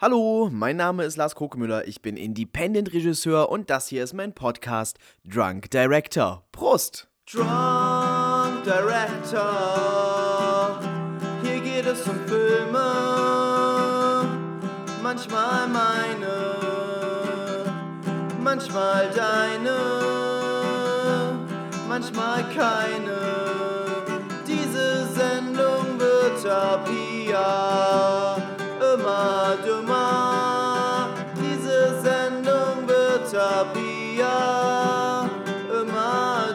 Hallo, mein Name ist Lars Krokemüller, ich bin Independent-Regisseur und das hier ist mein Podcast Drunk Director. Prost! Drunk Director, hier geht es um Filme, manchmal meine, manchmal deine, manchmal keine. Diese Sendung wird ab hier immer dümmer. Hier immer.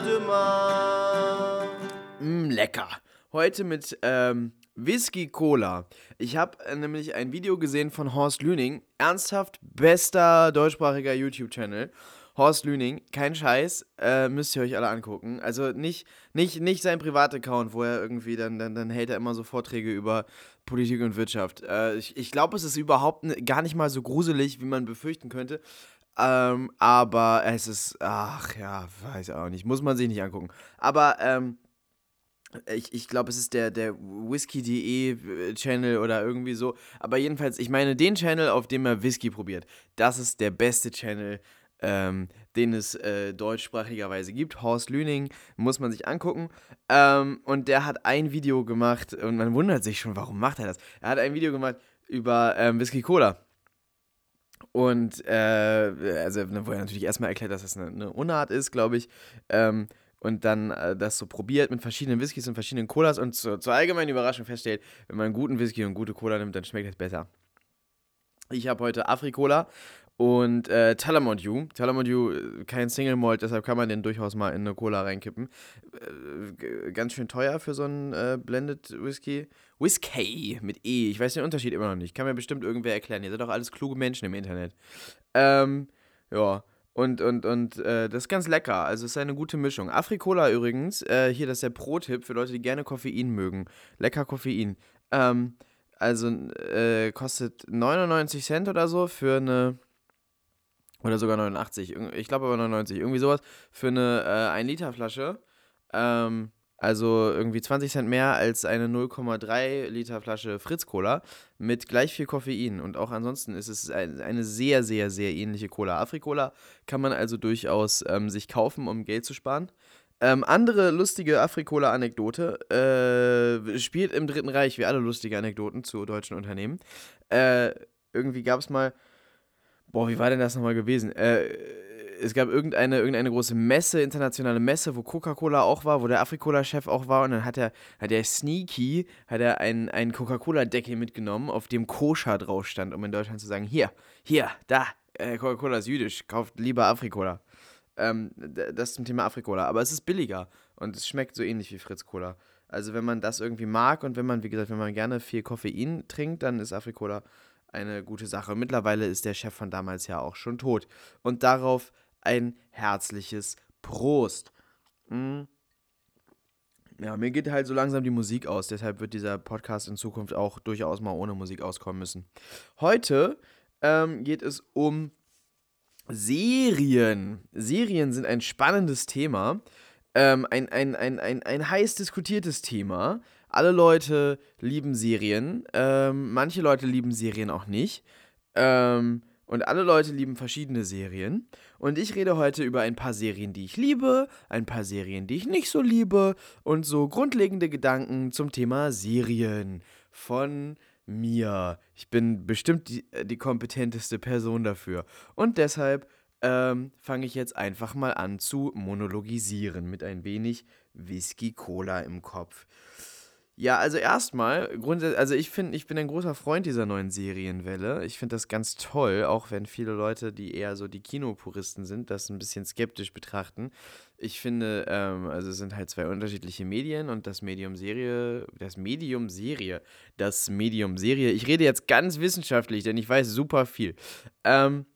Mm, lecker. Heute mit ähm, Whisky Cola. Ich habe äh, nämlich ein Video gesehen von Horst Lüning. Ernsthaft bester deutschsprachiger YouTube-Channel. Horst Lüning, kein Scheiß, äh, müsst ihr euch alle angucken. Also nicht, nicht, nicht sein Privataccount, wo er irgendwie dann, dann, dann hält er immer so Vorträge über Politik und Wirtschaft. Äh, ich ich glaube, es ist überhaupt gar nicht mal so gruselig, wie man befürchten könnte. Ähm, aber es ist, ach ja, weiß auch nicht, muss man sich nicht angucken. Aber, ähm, ich, ich glaube, es ist der, der Whisky.de Channel oder irgendwie so. Aber jedenfalls, ich meine den Channel, auf dem er Whisky probiert. Das ist der beste Channel, ähm, den es äh, deutschsprachigerweise gibt. Horst Lüning, muss man sich angucken. Ähm, und der hat ein Video gemacht und man wundert sich schon, warum macht er das? Er hat ein Video gemacht über ähm, Whisky Cola. Und, äh, also, wo er natürlich erstmal erklärt, dass das eine, eine Unart ist, glaube ich. Ähm, und dann äh, das so probiert mit verschiedenen Whiskys und verschiedenen Colas und zu, zur allgemeinen Überraschung feststellt, wenn man einen guten Whisky und gute Cola nimmt, dann schmeckt es besser. Ich habe heute Afri-Cola und äh, Talamont Dew. Talamont Dew, äh, kein Single Malt, deshalb kann man den durchaus mal in eine Cola reinkippen. Äh, ganz schön teuer für so einen äh, Blended Whisky. Whisky mit E. Ich weiß den Unterschied immer noch nicht. Kann mir bestimmt irgendwer erklären. Ihr seid doch alles kluge Menschen im Internet. Ähm, ja. Und, und, und äh, das ist ganz lecker. Also es ist eine gute Mischung. Afrikola übrigens, äh, hier das ist der Pro-Tipp für Leute, die gerne Koffein mögen. Lecker Koffein. Ähm, also äh, kostet 99 Cent oder so für eine oder sogar 89, irg- ich glaube aber 99, irgendwie sowas, für eine äh, 1 Liter Flasche. Ähm, also irgendwie 20 Cent mehr als eine 0,3 Liter Flasche Fritz Cola mit gleich viel Koffein. Und auch ansonsten ist es ein, eine sehr, sehr, sehr ähnliche Cola. Afri-Cola kann man also durchaus ähm, sich kaufen, um Geld zu sparen. Ähm, andere lustige Afri-Cola-Anekdote äh, spielt im Dritten Reich, wie alle lustige Anekdoten zu deutschen Unternehmen. Äh, irgendwie gab es mal Boah, wie war denn das nochmal gewesen? Äh, es gab irgendeine, irgendeine große Messe, internationale Messe, wo Coca-Cola auch war, wo der Afrikola-Chef auch war und dann hat er, hat der Sneaky, hat er einen, einen Coca-Cola-Deckel mitgenommen, auf dem Koscher drauf stand, um in Deutschland zu sagen, hier, hier, da, äh, Coca-Cola ist jüdisch, kauft lieber Afrikola. Ähm, das zum Thema Afrikola. Aber es ist billiger und es schmeckt so ähnlich wie Fritz Cola. Also wenn man das irgendwie mag und wenn man, wie gesagt, wenn man gerne viel Koffein trinkt, dann ist Afrikola eine gute Sache. Mittlerweile ist der Chef von damals ja auch schon tot. Und darauf ein herzliches Prost. Mm. Ja, mir geht halt so langsam die Musik aus, deshalb wird dieser Podcast in Zukunft auch durchaus mal ohne Musik auskommen müssen. Heute ähm, geht es um Serien. Serien sind ein spannendes Thema, ähm, ein, ein, ein, ein, ein heiß diskutiertes Thema. Alle Leute lieben Serien, ähm, manche Leute lieben Serien auch nicht. Ähm, und alle Leute lieben verschiedene Serien. Und ich rede heute über ein paar Serien, die ich liebe, ein paar Serien, die ich nicht so liebe und so grundlegende Gedanken zum Thema Serien von mir. Ich bin bestimmt die, äh, die kompetenteste Person dafür. Und deshalb ähm, fange ich jetzt einfach mal an zu monologisieren mit ein wenig Whisky-Cola im Kopf. Ja, also erstmal, grundsätzlich, also ich finde, ich bin ein großer Freund dieser neuen Serienwelle. Ich finde das ganz toll, auch wenn viele Leute, die eher so die Kinopuristen sind, das ein bisschen skeptisch betrachten. Ich finde, ähm, also es sind halt zwei unterschiedliche Medien und das Medium Serie, das Medium Serie, das Medium Serie. Ich rede jetzt ganz wissenschaftlich, denn ich weiß super viel. Ähm,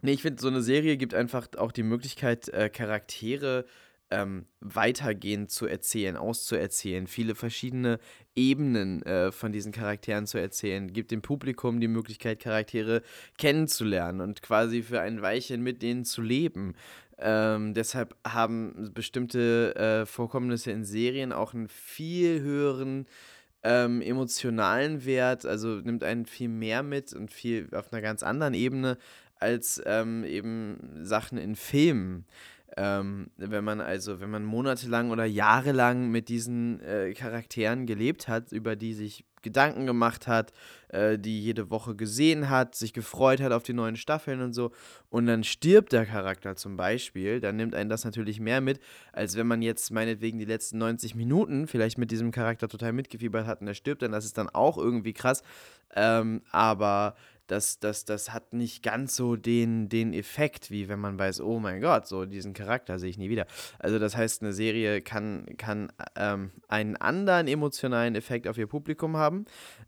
nee, ich finde, so eine Serie gibt einfach auch die Möglichkeit, äh, Charaktere ähm, weitergehend zu erzählen, auszuerzählen, viele verschiedene Ebenen äh, von diesen Charakteren zu erzählen, gibt dem Publikum die Möglichkeit, Charaktere kennenzulernen und quasi für ein Weilchen mit denen zu leben. Ähm, deshalb haben bestimmte äh, Vorkommnisse in Serien auch einen viel höheren ähm, emotionalen Wert, also nimmt einen viel mehr mit und viel auf einer ganz anderen Ebene als ähm, eben Sachen in Filmen. Ähm, wenn man also, wenn man monatelang oder jahrelang mit diesen äh, Charakteren gelebt hat, über die sich Gedanken gemacht hat, äh, die jede Woche gesehen hat, sich gefreut hat auf die neuen Staffeln und so, und dann stirbt der Charakter zum Beispiel, dann nimmt einen das natürlich mehr mit, als wenn man jetzt meinetwegen die letzten 90 Minuten vielleicht mit diesem Charakter total mitgefiebert hat und er stirbt, dann das ist dann auch irgendwie krass. Ähm, aber das, das, das hat nicht ganz so den, den Effekt, wie wenn man weiß, oh mein Gott, so diesen Charakter sehe ich nie wieder. Also das heißt, eine Serie kann, kann ähm, einen anderen emotionalen Effekt auf ihr Publikum haben.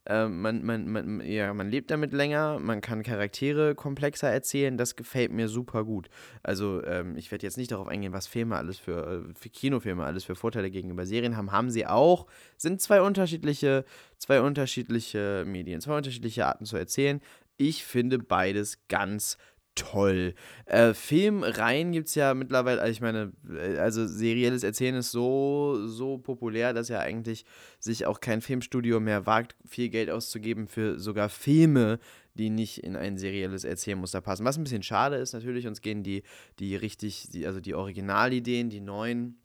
Ähm, man, man, man, ja, man lebt damit länger, man kann Charaktere komplexer erzählen, das gefällt mir super gut. Also ähm, ich werde jetzt nicht darauf eingehen, was Filme alles für, äh, für Kinofilme alles für Vorteile gegenüber Serien haben. Haben sie auch, sind zwei unterschiedliche, zwei unterschiedliche Medien, zwei unterschiedliche Arten zu erzählen. Ich finde beides ganz toll. Äh, Filmreihen gibt es ja mittlerweile, also ich meine, äh, also serielles Erzählen ist so, so populär, dass ja eigentlich sich auch kein Filmstudio mehr wagt, viel Geld auszugeben für sogar Filme, die nicht in ein serielles Erzählmuster passen. Was ein bisschen schade ist natürlich, uns gehen die, die richtig, die, also die Originalideen, die neuen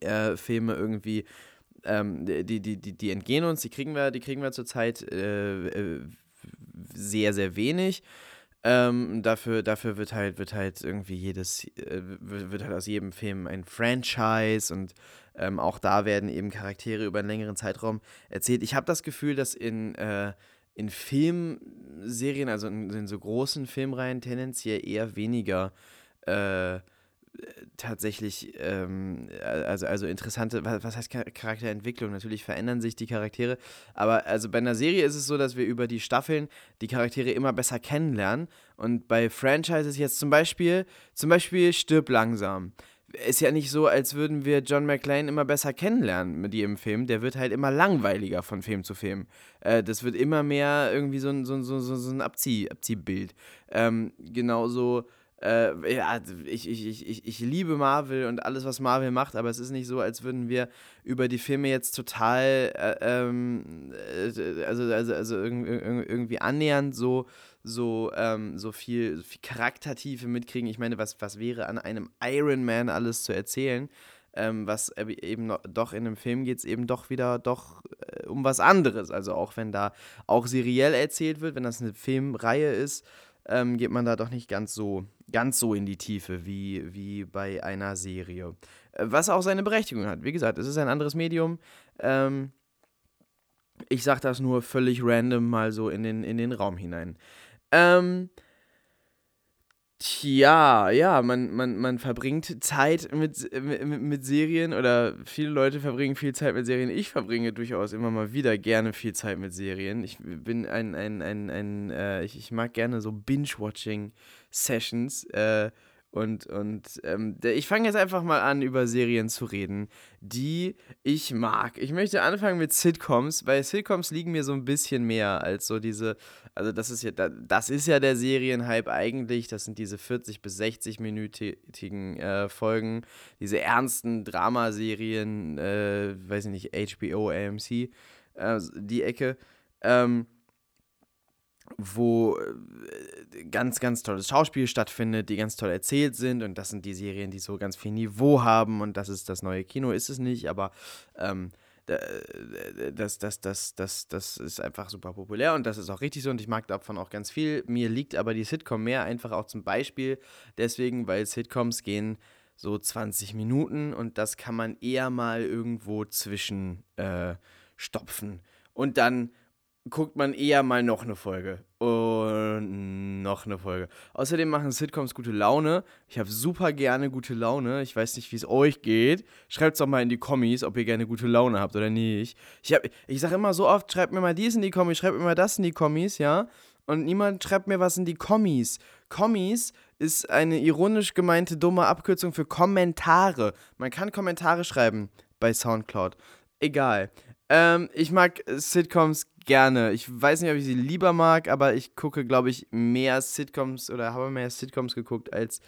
äh, Filme irgendwie ähm, die, die, die, die entgehen uns, die kriegen wir, die kriegen wir zurzeit äh, äh sehr, sehr wenig. Ähm, dafür, dafür wird halt, wird halt irgendwie jedes, äh, wird halt aus jedem Film ein Franchise und ähm, auch da werden eben Charaktere über einen längeren Zeitraum erzählt. Ich habe das Gefühl, dass in, äh, in Filmserien, also in, in, so großen Filmreihen, tendenziell eher weniger äh, tatsächlich, ähm, also, also interessante, was, was heißt Charakterentwicklung? Natürlich verändern sich die Charaktere, aber also bei einer Serie ist es so, dass wir über die Staffeln die Charaktere immer besser kennenlernen und bei Franchises jetzt zum Beispiel, zum Beispiel Stirb langsam. Ist ja nicht so, als würden wir John McClane immer besser kennenlernen mit jedem Film. Der wird halt immer langweiliger von Film zu Film. Äh, das wird immer mehr irgendwie so ein, so, so, so, so ein Abzieh, Abziehbild. Ähm, genauso äh, ja, ich, ich, ich, ich liebe Marvel und alles, was Marvel macht, aber es ist nicht so, als würden wir über die Filme jetzt total, äh, ähm, äh, also, also, also irgendwie annähernd so, so, ähm, so, viel, so viel Charaktertiefe mitkriegen. Ich meine, was, was wäre an einem Iron Man alles zu erzählen? Ähm, was eben noch, doch in einem Film geht es eben doch wieder doch äh, um was anderes. Also auch wenn da auch seriell erzählt wird, wenn das eine Filmreihe ist, ähm, geht man da doch nicht ganz so, ganz so in die Tiefe wie, wie bei einer Serie. Äh, was auch seine Berechtigung hat. Wie gesagt, es ist ein anderes Medium. Ähm, ich sage das nur völlig random mal so in den, in den Raum hinein. Ähm, Tja, ja, man, man, man verbringt Zeit mit, mit, mit Serien oder viele Leute verbringen viel Zeit mit Serien. Ich verbringe durchaus immer mal wieder gerne viel Zeit mit Serien. Ich bin ein, ein, ein, ein äh, ich, ich mag gerne so Binge-Watching-Sessions. Äh, und, und ähm, ich fange jetzt einfach mal an, über Serien zu reden, die ich mag. Ich möchte anfangen mit Sitcoms, weil Sitcoms liegen mir so ein bisschen mehr als so diese, also das ist ja, das ist ja der Serienhype eigentlich, das sind diese 40 bis 60-minütigen äh, Folgen, diese ernsten Dramaserien, äh, weiß ich nicht, HBO, AMC, äh, die Ecke. Ähm, wo äh, ganz, ganz tolles Schauspiel stattfindet, die ganz toll erzählt sind. Und das sind die Serien, die so ganz viel Niveau haben. Und das ist das neue Kino, ist es nicht, aber ähm, das, das, das, das, das ist einfach super populär. Und das ist auch richtig so. Und ich mag davon auch ganz viel. Mir liegt aber die Sitcom mehr einfach auch zum Beispiel deswegen, weil Sitcoms gehen so 20 Minuten. Und das kann man eher mal irgendwo zwischen äh, stopfen. Und dann guckt man eher mal noch eine Folge. Und noch eine Folge. Außerdem machen Sitcoms gute Laune. Ich habe super gerne gute Laune. Ich weiß nicht, wie es euch geht. Schreibt es doch mal in die Kommis, ob ihr gerne gute Laune habt oder nicht. Ich, ich sage immer so oft, schreibt mir mal dies in die Kommis, schreibt mir mal das in die Kommis, ja? Und niemand schreibt mir was in die Kommis. Kommis ist eine ironisch gemeinte dumme Abkürzung für Kommentare. Man kann Kommentare schreiben bei Soundcloud. Egal. Ähm, ich mag Sitcoms gerne. Ich weiß nicht, ob ich sie lieber mag, aber ich gucke, glaube ich, mehr Sitcoms oder habe mehr Sitcoms geguckt als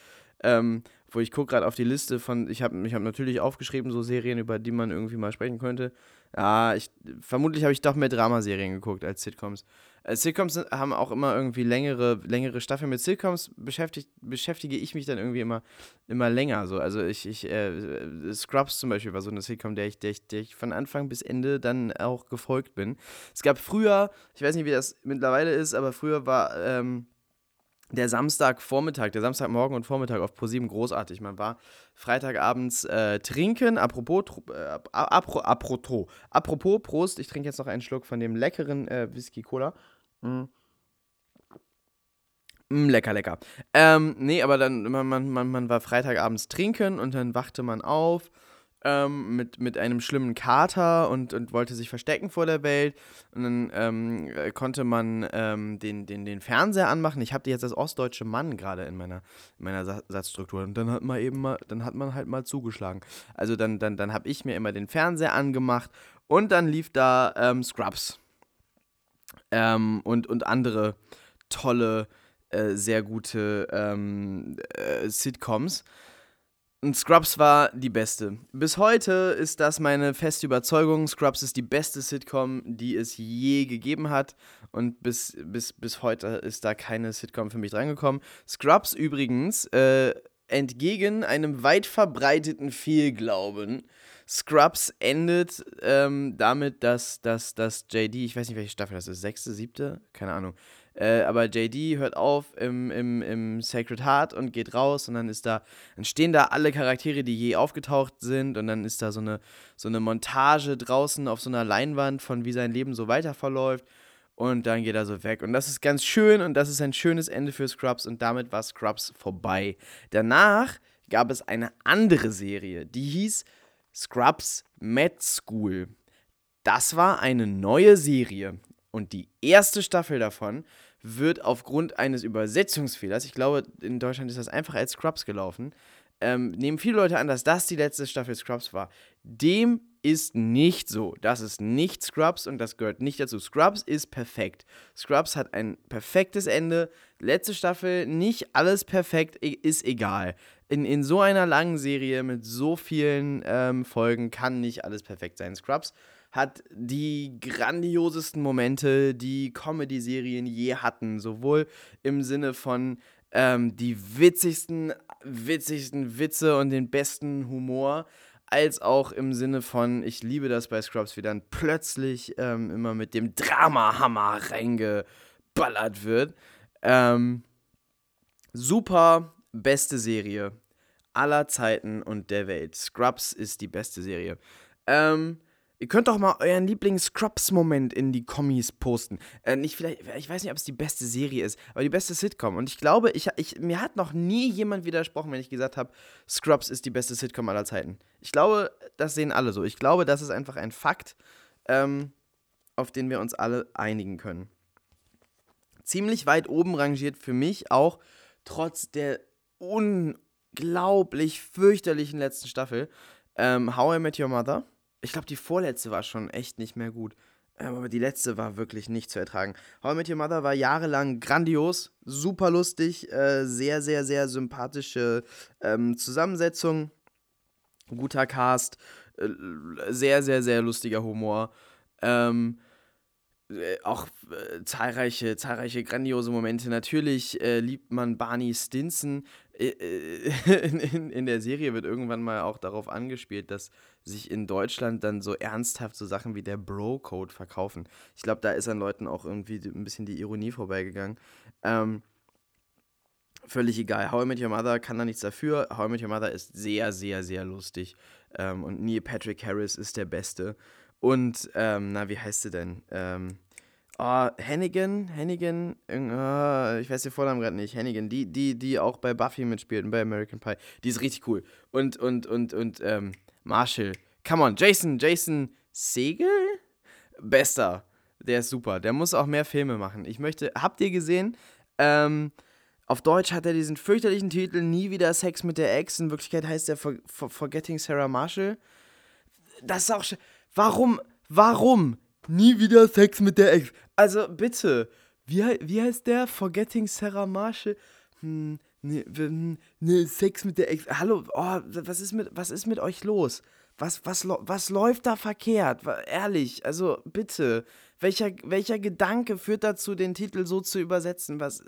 ähm, wo ich gucke gerade auf die Liste von, ich habe ich hab natürlich aufgeschrieben, so Serien, über die man irgendwie mal sprechen könnte. Ja, ich, vermutlich habe ich doch mehr Dramaserien geguckt als Sitcoms. Äh, Sitcoms haben auch immer irgendwie längere, längere Staffeln. Mit Sitcoms beschäftige ich mich dann irgendwie immer, immer länger. So. Also ich, ich äh, Scrubs zum Beispiel war so eine Sitcom, der ich, der, ich, der ich von Anfang bis Ende dann auch gefolgt bin. Es gab früher, ich weiß nicht, wie das mittlerweile ist, aber früher war ähm, der Samstagvormittag, der Samstagmorgen und Vormittag auf ProSieben großartig. Man war Freitagabends äh, trinken. Apropos, äh, apro, apropos, apropos, Prost, ich trinke jetzt noch einen Schluck von dem leckeren äh, Whisky Cola. Mm. Mm, lecker, lecker. Ähm, nee, aber dann, man, man, man war Freitagabends trinken und dann wachte man auf ähm, mit, mit einem schlimmen Kater und, und wollte sich verstecken vor der Welt. Und dann ähm, äh, konnte man ähm, den, den, den Fernseher anmachen. Ich habe jetzt als ostdeutsche Mann gerade in meiner, in meiner Satzstruktur. Und dann hat man eben mal, dann hat man halt mal zugeschlagen. Also dann, dann, dann habe ich mir immer den Fernseher angemacht und dann lief da ähm, Scrubs. Ähm, und, und andere tolle, äh, sehr gute ähm, äh, Sitcoms. Und Scrubs war die beste. Bis heute ist das meine feste Überzeugung. Scrubs ist die beste Sitcom, die es je gegeben hat. Und bis, bis, bis heute ist da keine Sitcom für mich drangekommen. Scrubs übrigens, äh, entgegen einem weit verbreiteten Fehlglauben, Scrubs endet ähm, damit, dass, dass, dass JD, ich weiß nicht, welche Staffel das ist, sechste, siebte, keine Ahnung, äh, aber JD hört auf im, im, im Sacred Heart und geht raus und dann ist da, dann stehen da alle Charaktere, die je aufgetaucht sind und dann ist da so eine, so eine Montage draußen auf so einer Leinwand von wie sein Leben so weiter verläuft und dann geht er so weg. Und das ist ganz schön und das ist ein schönes Ende für Scrubs und damit war Scrubs vorbei. Danach gab es eine andere Serie, die hieß Scrubs Med School. Das war eine neue Serie und die erste Staffel davon wird aufgrund eines Übersetzungsfehlers, ich glaube, in Deutschland ist das einfach als Scrubs gelaufen, ähm, nehmen viele Leute an, dass das die letzte Staffel Scrubs war. Dem ist nicht so. Das ist nicht Scrubs und das gehört nicht dazu. Scrubs ist perfekt. Scrubs hat ein perfektes Ende. Letzte Staffel, nicht alles perfekt, ist egal. In, in so einer langen Serie mit so vielen ähm, Folgen kann nicht alles perfekt sein. Scrubs hat die grandiosesten Momente, die Comedy-Serien je hatten. Sowohl im Sinne von ähm, die witzigsten, witzigsten Witze und den besten Humor, als auch im Sinne von, ich liebe das bei Scrubs, wie dann plötzlich ähm, immer mit dem Dramahammer reingeballert wird. Ähm, super beste Serie aller Zeiten und der Welt. Scrubs ist die beste Serie. Ähm, Ihr könnt doch mal euren Lieblings-Scrubs-Moment in die Kommis posten. Äh, nicht vielleicht, ich weiß nicht, ob es die beste Serie ist, aber die beste Sitcom. Und ich glaube, ich, ich, mir hat noch nie jemand widersprochen, wenn ich gesagt habe, Scrubs ist die beste Sitcom aller Zeiten. Ich glaube, das sehen alle so. Ich glaube, das ist einfach ein Fakt, ähm, auf den wir uns alle einigen können. Ziemlich weit oben rangiert für mich auch, trotz der unglaublich fürchterlichen letzten Staffel, ähm, How I Met Your Mother ich glaube, die vorletzte war schon echt nicht mehr gut. Ähm, aber die letzte war wirklich nicht zu ertragen. How I Met Your Mother war jahrelang grandios, super lustig, äh, sehr, sehr, sehr sympathische ähm, Zusammensetzung, guter Cast, äh, sehr, sehr, sehr lustiger Humor. Ähm, äh, auch äh, zahlreiche, zahlreiche grandiose Momente. Natürlich äh, liebt man Barney Stinson. Äh, äh, in, in, in, der Serie wird irgendwann mal auch darauf angespielt, dass sich in Deutschland dann so ernsthaft so Sachen wie der Bro-Code verkaufen. Ich glaube, da ist an Leuten auch irgendwie ein bisschen die Ironie vorbeigegangen. Ähm, völlig egal. How I Met Your Mother kann da nichts dafür. How I Met Your Mother ist sehr, sehr, sehr lustig. Ähm, und Neil Patrick Harris ist der Beste. Und, ähm, na, wie heißt sie denn? Ähm, oh, Hannigan, Hannigan, oh, ich weiß den Vornamen gerade nicht, Hannigan, die, die, die auch bei Buffy mitspielt und bei American Pie. Die ist richtig cool. Und, und, und, und, ähm, Marshall. Come on, Jason, Jason Segel? Bester. Der ist super. Der muss auch mehr Filme machen. Ich möchte, habt ihr gesehen? Ähm, auf Deutsch hat er diesen fürchterlichen Titel Nie wieder Sex mit der Ex. In Wirklichkeit heißt er For For Forgetting Sarah Marshall. Das ist auch. Warum? Warum? Nie wieder Sex mit der Ex. Also bitte. Wie, wie heißt der? Forgetting Sarah Marshall? Hm, ne, ne, Sex mit der Ex. Hallo, oh, was ist mit, was ist mit euch los? Was, was, was läuft da verkehrt? Ehrlich, also bitte. Welcher, welcher Gedanke führt dazu, den Titel so zu übersetzen? Was.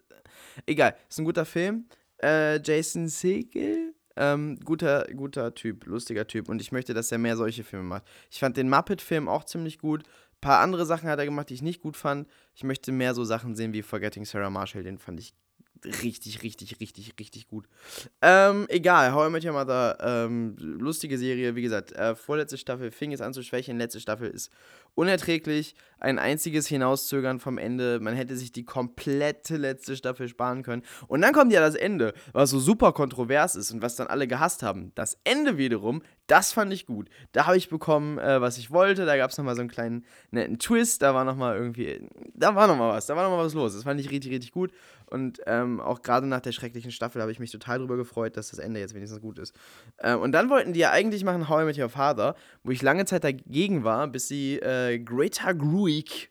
Egal, ist ein guter Film. Äh, Jason Segel? Ähm, guter, guter Typ, lustiger Typ. Und ich möchte, dass er mehr solche Filme macht. Ich fand den Muppet-Film auch ziemlich gut. Ein paar andere Sachen hat er gemacht, die ich nicht gut fand. Ich möchte mehr so Sachen sehen wie Forgetting Sarah Marshall. Den fand ich richtig, richtig, richtig, richtig gut. Ähm, egal, How I Met Your Mother, ähm, lustige Serie, wie gesagt, äh, vorletzte Staffel fing es an zu schwächen, letzte Staffel ist unerträglich, ein einziges Hinauszögern vom Ende, man hätte sich die komplette letzte Staffel sparen können. Und dann kommt ja das Ende, was so super kontrovers ist und was dann alle gehasst haben. Das Ende wiederum, das fand ich gut. Da habe ich bekommen, äh, was ich wollte, da gab es nochmal so einen kleinen netten Twist, da war nochmal irgendwie, da war nochmal was, da war nochmal was los. Das fand ich richtig, richtig gut. Und ähm, auch gerade nach der schrecklichen Staffel habe ich mich total darüber gefreut, dass das Ende jetzt wenigstens gut ist. Ähm, und dann wollten die ja eigentlich machen How I Met Your Father, wo ich lange Zeit dagegen war, bis sie äh, Greta Gruig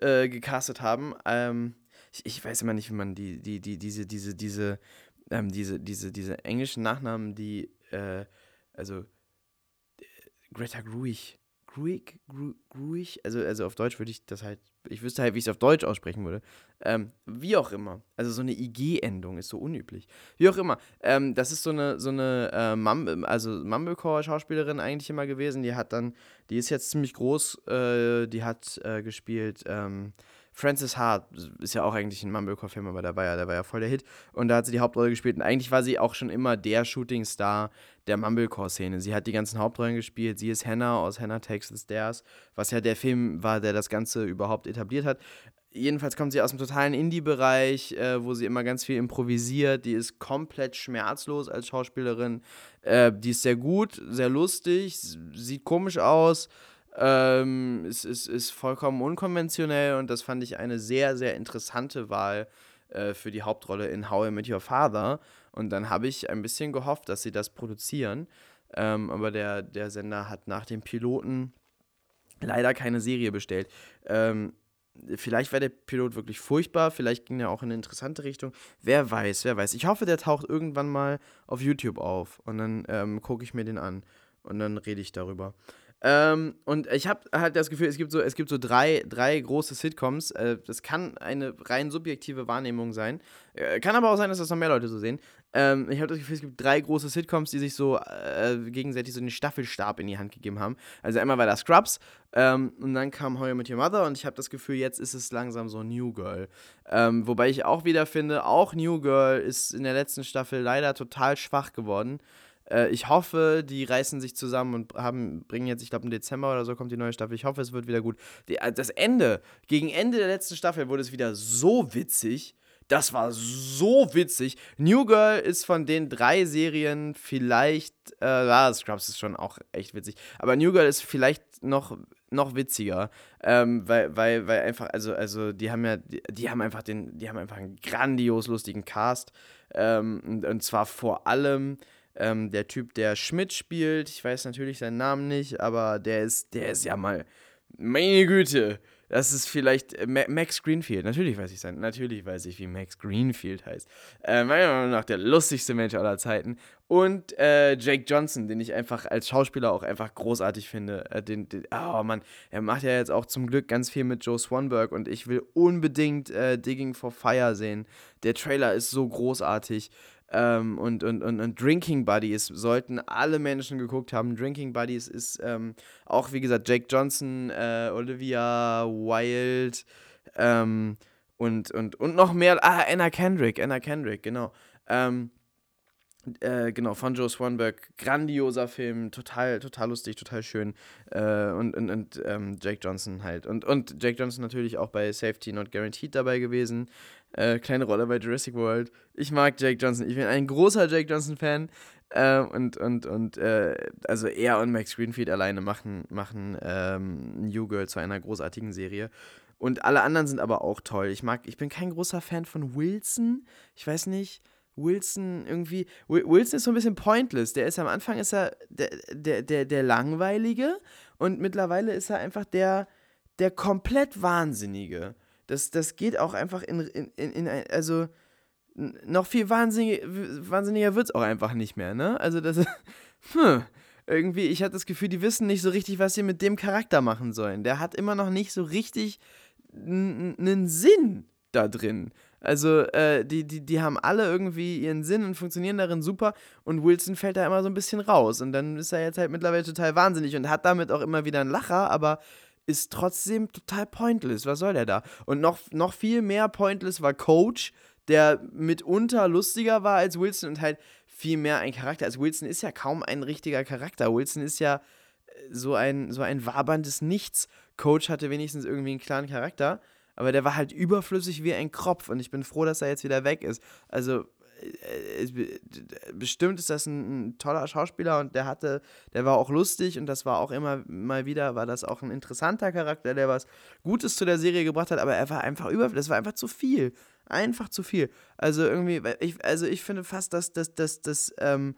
äh, gecastet haben. Ähm, ich, ich, weiß immer nicht, wie man die, die, die, diese, diese, diese, ähm, diese, diese, diese englischen Nachnamen, die, äh, also äh, Greta Gruig, Gruig, Gruig, also, also auf Deutsch würde ich das halt, ich wüsste halt, wie ich es auf Deutsch aussprechen würde. Ähm, wie auch immer. Also so eine IG-Endung ist so unüblich. Wie auch immer. Ähm, das ist so eine, so eine äh, Mum also Mumblecore-Schauspielerin eigentlich immer gewesen. Die hat dann, die ist jetzt ziemlich groß, äh, die hat äh, gespielt, ähm, Frances Hart ist ja auch eigentlich ein Mumblecore-Film, aber der war, ja, der war ja voll der Hit. Und da hat sie die Hauptrolle gespielt. Und eigentlich war sie auch schon immer der Shooting-Star der Mumblecore-Szene. Sie hat die ganzen Hauptrollen gespielt. Sie ist Hannah aus Hannah Takes the Stairs, was ja der Film war, der das Ganze überhaupt etabliert hat. Jedenfalls kommt sie aus dem totalen Indie-Bereich, äh, wo sie immer ganz viel improvisiert. Die ist komplett schmerzlos als Schauspielerin. Äh, die ist sehr gut, sehr lustig, sieht komisch aus ähm, es ist, ist vollkommen unkonventionell und das fand ich eine sehr, sehr interessante Wahl äh, für die Hauptrolle in How I Met Your Father. Und dann habe ich ein bisschen gehofft, dass sie das produzieren. Ähm, aber der, der Sender hat nach dem Piloten leider keine Serie bestellt. Ähm, vielleicht war der Pilot wirklich furchtbar, vielleicht ging er auch in eine interessante Richtung. Wer weiß, wer weiß. Ich hoffe, der taucht irgendwann mal auf YouTube auf und dann ähm, gucke ich mir den an und dann rede ich darüber. Ähm, und ich habe halt das Gefühl, es gibt so, es gibt so drei, drei große Sitcoms. Äh, das kann eine rein subjektive Wahrnehmung sein. Äh, kann aber auch sein, dass das noch mehr Leute so sehen. Ähm, ich habe das Gefühl, es gibt drei große Sitcoms, die sich so äh, gegenseitig so einen Staffelstab in die Hand gegeben haben. Also einmal war das Scrubs ähm, und dann kam How mit Your Mother und ich habe das Gefühl, jetzt ist es langsam so New Girl. Ähm, wobei ich auch wieder finde, auch New Girl ist in der letzten Staffel leider total schwach geworden. Äh, ich hoffe, die reißen sich zusammen und haben, bringen jetzt, ich glaube im Dezember oder so kommt die neue Staffel. Ich hoffe, es wird wieder gut. Die, äh, das Ende, gegen Ende der letzten Staffel wurde es wieder so witzig. Das war so witzig. New Girl ist von den drei Serien vielleicht, äh, ah, Scrubs ist schon auch echt witzig, aber New Girl ist vielleicht noch, noch witziger, ähm, weil, weil, weil einfach, also, also die haben ja, die, die, haben einfach den, die haben einfach einen grandios lustigen Cast ähm, und, und zwar vor allem ähm, der Typ, der Schmidt spielt, ich weiß natürlich seinen Namen nicht, aber der ist, der ist ja mal, meine Güte, das ist vielleicht äh, Max Greenfield. Natürlich weiß ich sein. Natürlich weiß ich, wie Max Greenfield heißt. Äh, meiner Meinung nach der lustigste Mensch aller Zeiten. Und äh, Jake Johnson, den ich einfach als Schauspieler auch einfach großartig finde. Äh, den, den, oh Mann, er macht ja jetzt auch zum Glück ganz viel mit Joe Swanberg und ich will unbedingt äh, Digging for Fire sehen. Der Trailer ist so großartig. Ähm, und, und, und, und, Drinking Buddies sollten alle Menschen geguckt haben. Drinking Buddies ist ähm, auch, wie gesagt, Jake Johnson, äh, Olivia Wilde ähm, und, und, und noch mehr. Ah, Anna Kendrick, Anna Kendrick, genau. Ähm, äh, genau, von Joe Swanberg. Grandioser Film, total, total lustig, total schön. Äh, und und, und ähm, Jake Johnson halt. Und, und Jake Johnson natürlich auch bei Safety Not Guaranteed dabei gewesen. Äh, kleine Rolle bei Jurassic World. Ich mag Jake Johnson. Ich bin ein großer Jake Johnson-Fan. Äh, und und, und äh, also er und Max Greenfield alleine machen, machen ähm, New Girl zu einer großartigen Serie. Und alle anderen sind aber auch toll. Ich mag, ich bin kein großer Fan von Wilson. Ich weiß nicht. Wilson irgendwie. Wilson ist so ein bisschen pointless. Der ist am Anfang ist er der, der, der, der Langweilige und mittlerweile ist er einfach der, der komplett Wahnsinnige. Das, das geht auch einfach in, in, in, in also noch viel wahnsinnig, wahnsinniger wird es auch einfach nicht mehr, ne? Also das ist, hm, irgendwie, ich hatte das Gefühl, die wissen nicht so richtig, was sie mit dem Charakter machen sollen. Der hat immer noch nicht so richtig einen Sinn da drin. Also, äh, die, die, die haben alle irgendwie ihren Sinn und funktionieren darin super und Wilson fällt da immer so ein bisschen raus. Und dann ist er jetzt halt mittlerweile total wahnsinnig und hat damit auch immer wieder einen Lacher, aber ist trotzdem total pointless. Was soll der da? Und noch, noch viel mehr pointless war Coach, der mitunter lustiger war als Wilson und halt viel mehr ein Charakter. Also Wilson ist ja kaum ein richtiger Charakter. Wilson ist ja äh, so ein, so ein waberndes Nichts. Coach hatte wenigstens irgendwie einen klaren Charakter, aber der war halt überflüssig wie ein Kropf und ich bin froh, dass er jetzt wieder weg ist. Also bestimmt ist das ein, ein, toller Schauspieler und der hatte, der war auch lustig und das war auch immer mal wieder, war das auch ein interessanter Charakter, der was Gutes zu der Serie gebracht hat, aber er war einfach über, das war einfach zu viel. Einfach zu viel. Also irgendwie, ich, also ich finde fast, dass, dass, dass, dass ähm,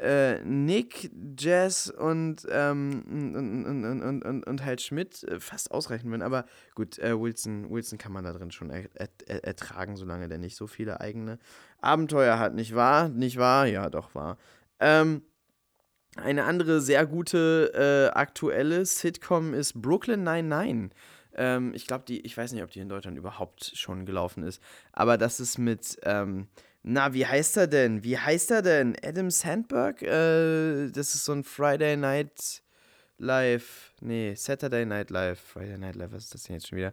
äh, Nick, Jess und, ähm, und, und, und, und, und, halt Schmidt äh, fast ausreichen würden. Aber gut, äh, Wilson, Wilson kann man da drin schon er, er, ertragen, solange der nicht so viele eigene Abenteuer hat. Nicht wahr? Nicht wahr? Ja, doch wahr. Ähm, eine andere sehr gute äh, aktuelle Sitcom ist Brooklyn 99. Ähm, ich glaube, die, ich weiß nicht, ob die in Deutschland überhaupt schon gelaufen ist, aber das ist mit, ähm, na, wie heißt er denn? Wie heißt er denn? Adam Sandberg? Äh, das ist so ein Friday Night Live. Nee, Saturday Night Live. Friday Night Live, was ist das denn jetzt schon wieder?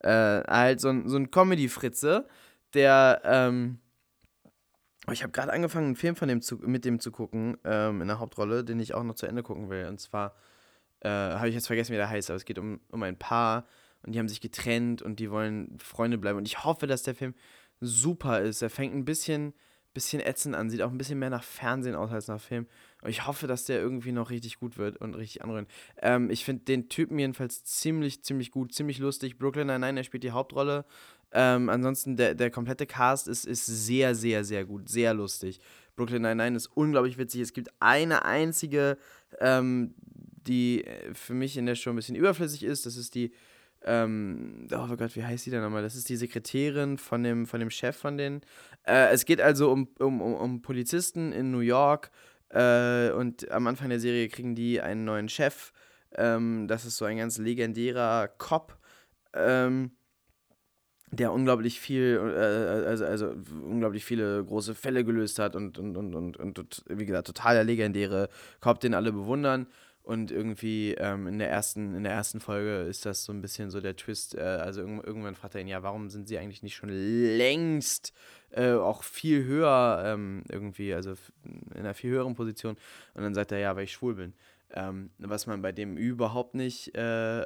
Äh, halt so ein, so ein Comedy-Fritze, der, ähm, oh, ich habe gerade angefangen, einen Film von dem zu, mit dem zu gucken, ähm, in der Hauptrolle, den ich auch noch zu Ende gucken will. Und zwar, äh, habe ich jetzt vergessen, wie der heißt, aber es geht um, um ein Paar und die haben sich getrennt und die wollen Freunde bleiben. Und ich hoffe, dass der Film super ist. Er fängt ein bisschen, bisschen ätzend an, sieht auch ein bisschen mehr nach Fernsehen aus als nach Film. Und ich hoffe, dass der irgendwie noch richtig gut wird und richtig anrühren. Ähm, ich finde den Typen jedenfalls ziemlich, ziemlich gut, ziemlich lustig. Brooklyn Nine-Nine, er spielt die Hauptrolle. Ähm, ansonsten, der, der komplette Cast ist, ist sehr, sehr, sehr gut, sehr lustig. Brooklyn Nine-Nine ist unglaublich witzig. Es gibt eine einzige, ähm, die äh, für mich in der Show ein bisschen überflüssig ist. Das ist die ähm, oh Gott, wie heißt die denn nochmal? Das ist die Sekretärin von dem, von dem Chef von denen. Äh, es geht also um, um, um, Polizisten in New York äh, und am Anfang der Serie kriegen die einen neuen Chef. Ähm, das ist so ein ganz legendärer Cop. Ähm, der unglaublich viel, äh, also, also unglaublich viele große Fälle gelöst hat und, und, und, und, und wie gesagt, total der legendäre Cop, den alle bewundern. Und irgendwie ähm, in, der ersten, in der ersten Folge ist das so ein bisschen so der Twist. Äh, also irg irgendwann fragt er ihn, ja, warum sind sie eigentlich nicht schon längst äh, auch viel höher ähm, irgendwie, also in einer viel höheren Position? Und dann sagt er, ja, weil ich schwul bin. Ähm, was man bei dem überhaupt nicht, äh,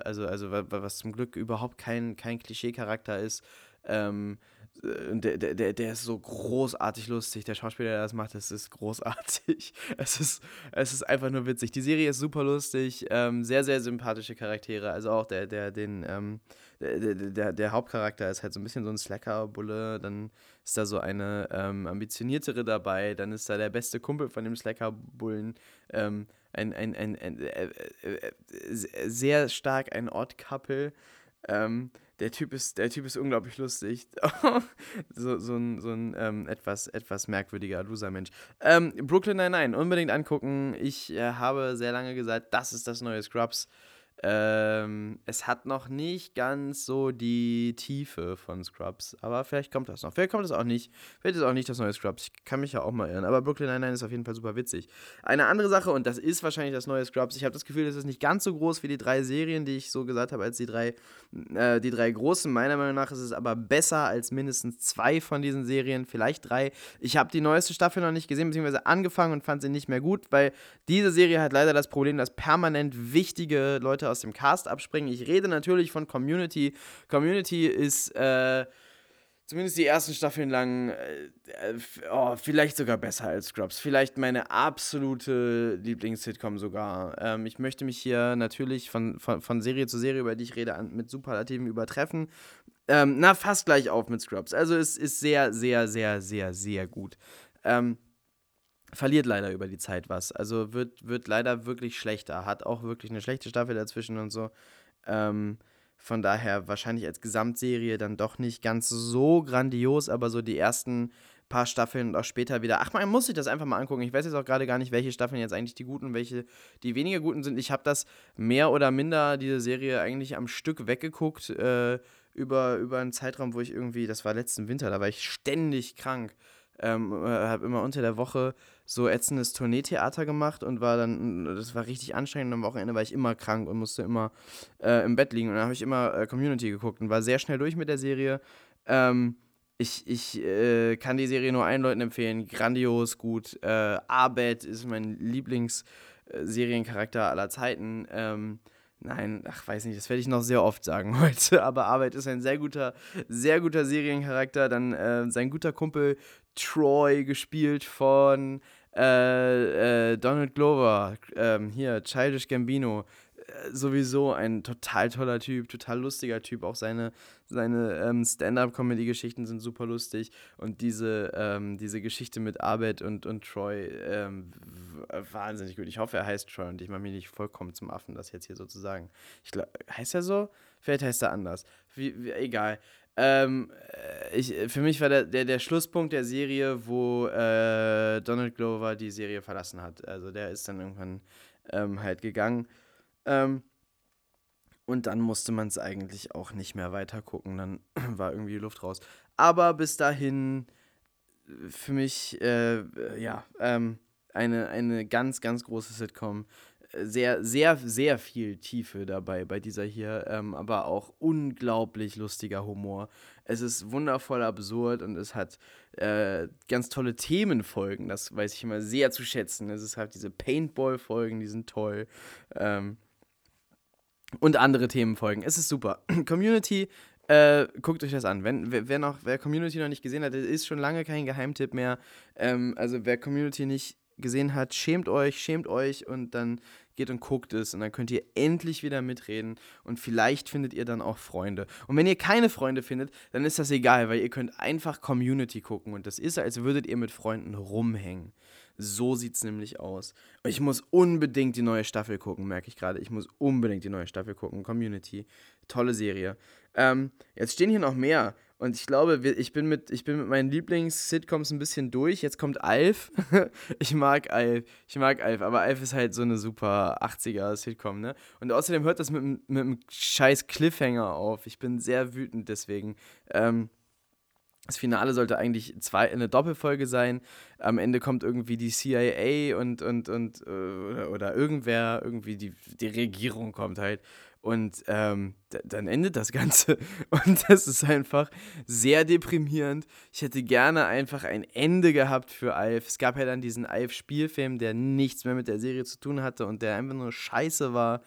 also, also was zum Glück überhaupt kein, kein Klischee-Charakter ist. Ähm, äh, der, der, der ist so großartig lustig. Der Schauspieler, der das macht, das ist großartig. Es ist, es ist einfach nur witzig. Die Serie ist super lustig, ähm, sehr, sehr sympathische Charaktere. Also auch der, der, den, ähm, der, der, der Hauptcharakter ist halt so ein bisschen so ein Slacker-Bulle. Dann ist da so eine ähm, ambitioniertere dabei. Dann ist da der beste Kumpel von dem Slacker-Bullen. Ähm, ein, ein, ein, ein äh, äh, äh, sehr stark ein Odd-Couple. Ähm, der Typ ist, der Typ ist unglaublich lustig. so, so ein, so ein ähm, etwas, etwas merkwürdiger Loser-Mensch. Ähm, Brooklyn Nine-Nine, unbedingt angucken. Ich äh, habe sehr lange gesagt, das ist das neue Scrubs. Ähm, es hat noch nicht ganz so die Tiefe von Scrubs, aber vielleicht kommt das noch. Vielleicht kommt es auch nicht. Vielleicht ist auch nicht das neue Scrubs. Ich kann mich ja auch mal irren. Aber Brooklyn Nine-Nine ist auf jeden Fall super witzig. Eine andere Sache, und das ist wahrscheinlich das neue Scrubs, ich habe das Gefühl, das ist nicht ganz so groß wie die drei Serien, die ich so gesagt habe, als die drei, äh, die drei großen. Meiner Meinung nach ist es aber besser als mindestens zwei von diesen Serien, vielleicht drei. Ich habe die neueste Staffel noch nicht gesehen, beziehungsweise angefangen und fand sie nicht mehr gut, weil diese Serie hat leider das Problem, dass permanent wichtige Leute Leute aus dem Cast abspringen. Ich rede natürlich von Community. Community ist äh, zumindest die ersten Staffeln lang äh, oh, vielleicht sogar besser als Scrubs. Vielleicht meine absolute Lieblings-Sitcom sogar. Ähm, ich möchte mich hier natürlich von, von, von Serie zu Serie, über die ich rede, mit Superlativen übertreffen. Ähm, na, fast gleich auf mit Scrubs. Also es ist sehr, sehr, sehr, sehr, sehr gut. Ähm, verliert leider über die Zeit was. Also wird, wird leider wirklich schlechter. Hat auch wirklich eine schlechte Staffel dazwischen und so. Ähm, von daher wahrscheinlich als Gesamtserie dann doch nicht ganz so grandios, aber so die ersten paar Staffeln und auch später wieder. Ach, man muss sich das einfach mal angucken. Ich weiß jetzt auch gerade gar nicht, welche Staffeln jetzt eigentlich die guten und welche die weniger guten sind. Ich habe das mehr oder minder, diese Serie, eigentlich am Stück weggeguckt. Äh, über, über einen Zeitraum, wo ich irgendwie, das war letzten Winter, da war ich ständig krank. Ähm, äh, habe immer unter der Woche so ätzendes Tourneetheater gemacht und war dann, das war richtig anstrengend. Am Wochenende war ich immer krank und musste immer äh, im Bett liegen. Und dann habe ich immer äh, Community geguckt und war sehr schnell durch mit der Serie. Ähm, ich ich äh, kann die Serie nur allen Leuten empfehlen. Grandios, gut. Äh, Abed ist mein Lieblingsseriencharakter aller Zeiten. Ähm, Nein, ach, weiß nicht, das werde ich noch sehr oft sagen heute. Aber Arbeit ist ein sehr guter, sehr guter Seriencharakter. Dann äh, sein guter Kumpel Troy, gespielt von äh, äh, Donald Glover. Ähm, hier, Childish Gambino sowieso ein total toller Typ, total lustiger Typ. Auch seine, seine ähm, Stand-up-Comedy-Geschichten sind super lustig. Und diese, ähm, diese Geschichte mit Abed und, und Troy, ähm, wahnsinnig gut. Ich hoffe, er heißt Troy und ich mache mich nicht vollkommen zum Affen, das jetzt hier sozusagen. Ich glaub, heißt er so? Vielleicht heißt er anders. Wie, wie, egal. Ähm, äh, ich, für mich war der, der, der Schlusspunkt der Serie, wo äh, Donald Glover die Serie verlassen hat. Also der ist dann irgendwann ähm, halt gegangen. Ähm, und dann musste man es eigentlich auch nicht mehr weiter gucken. Dann war irgendwie die Luft raus. Aber bis dahin äh, für mich, äh, ja, ähm, eine, eine ganz, ganz große Sitcom. Sehr, sehr, sehr viel Tiefe dabei bei dieser hier, ähm, aber auch unglaublich lustiger Humor. Es ist wundervoll absurd und es hat äh, ganz tolle Themenfolgen. Das weiß ich immer sehr zu schätzen. Es ist halt diese Paintball-Folgen, die sind toll. Ähm, und andere Themenfolgen. Es ist super. Community, äh, guckt euch das an. Wenn, wer, noch, wer Community noch nicht gesehen hat, ist schon lange kein Geheimtipp mehr. Ähm, also wer Community nicht gesehen hat, schämt euch, schämt euch und dann geht und guckt es und dann könnt ihr endlich wieder mitreden und vielleicht findet ihr dann auch Freunde. Und wenn ihr keine Freunde findet, dann ist das egal, weil ihr könnt einfach Community gucken und das ist, als würdet ihr mit Freunden rumhängen. So sieht es nämlich aus. Ich muss unbedingt die neue Staffel gucken, merke ich gerade. Ich muss unbedingt die neue Staffel gucken. Community. Tolle Serie. Ähm, jetzt stehen hier noch mehr. Und ich glaube, ich bin mit, ich bin mit meinen Lieblings-Sitcoms ein bisschen durch. Jetzt kommt Alf. ich mag Alf. Ich mag Alf. Aber Alf ist halt so eine super 80er-Sitcom, ne? Und außerdem hört das mit, mit einem scheiß Cliffhanger auf. Ich bin sehr wütend deswegen. Ähm, das Finale sollte eigentlich zwei, eine Doppelfolge sein. Am Ende kommt irgendwie die CIA und, und, und äh, oder, oder irgendwer, irgendwie die, die Regierung kommt halt. Und ähm, dann endet das Ganze. Und das ist einfach sehr deprimierend. Ich hätte gerne einfach ein Ende gehabt für Alf. Es gab ja dann diesen Alf-Spielfilm, der nichts mehr mit der Serie zu tun hatte und der einfach nur scheiße war.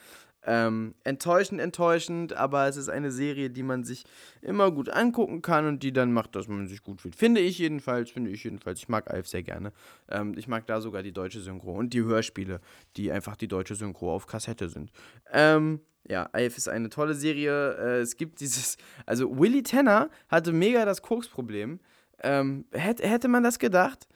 Ähm, enttäuschend, enttäuschend, aber es ist eine Serie, die man sich immer gut angucken kann und die dann macht, dass man sich gut fühlt. Finde ich jedenfalls, finde ich jedenfalls. Ich mag Alf sehr gerne. Ähm, ich mag da sogar die deutsche Synchro und die Hörspiele, die einfach die deutsche Synchro auf Kassette sind. Ähm, ja, Alf ist eine tolle Serie. Äh, es gibt dieses, also Willy Tanner hatte mega das Koksproblem. Ähm, hätte, hätte man das gedacht?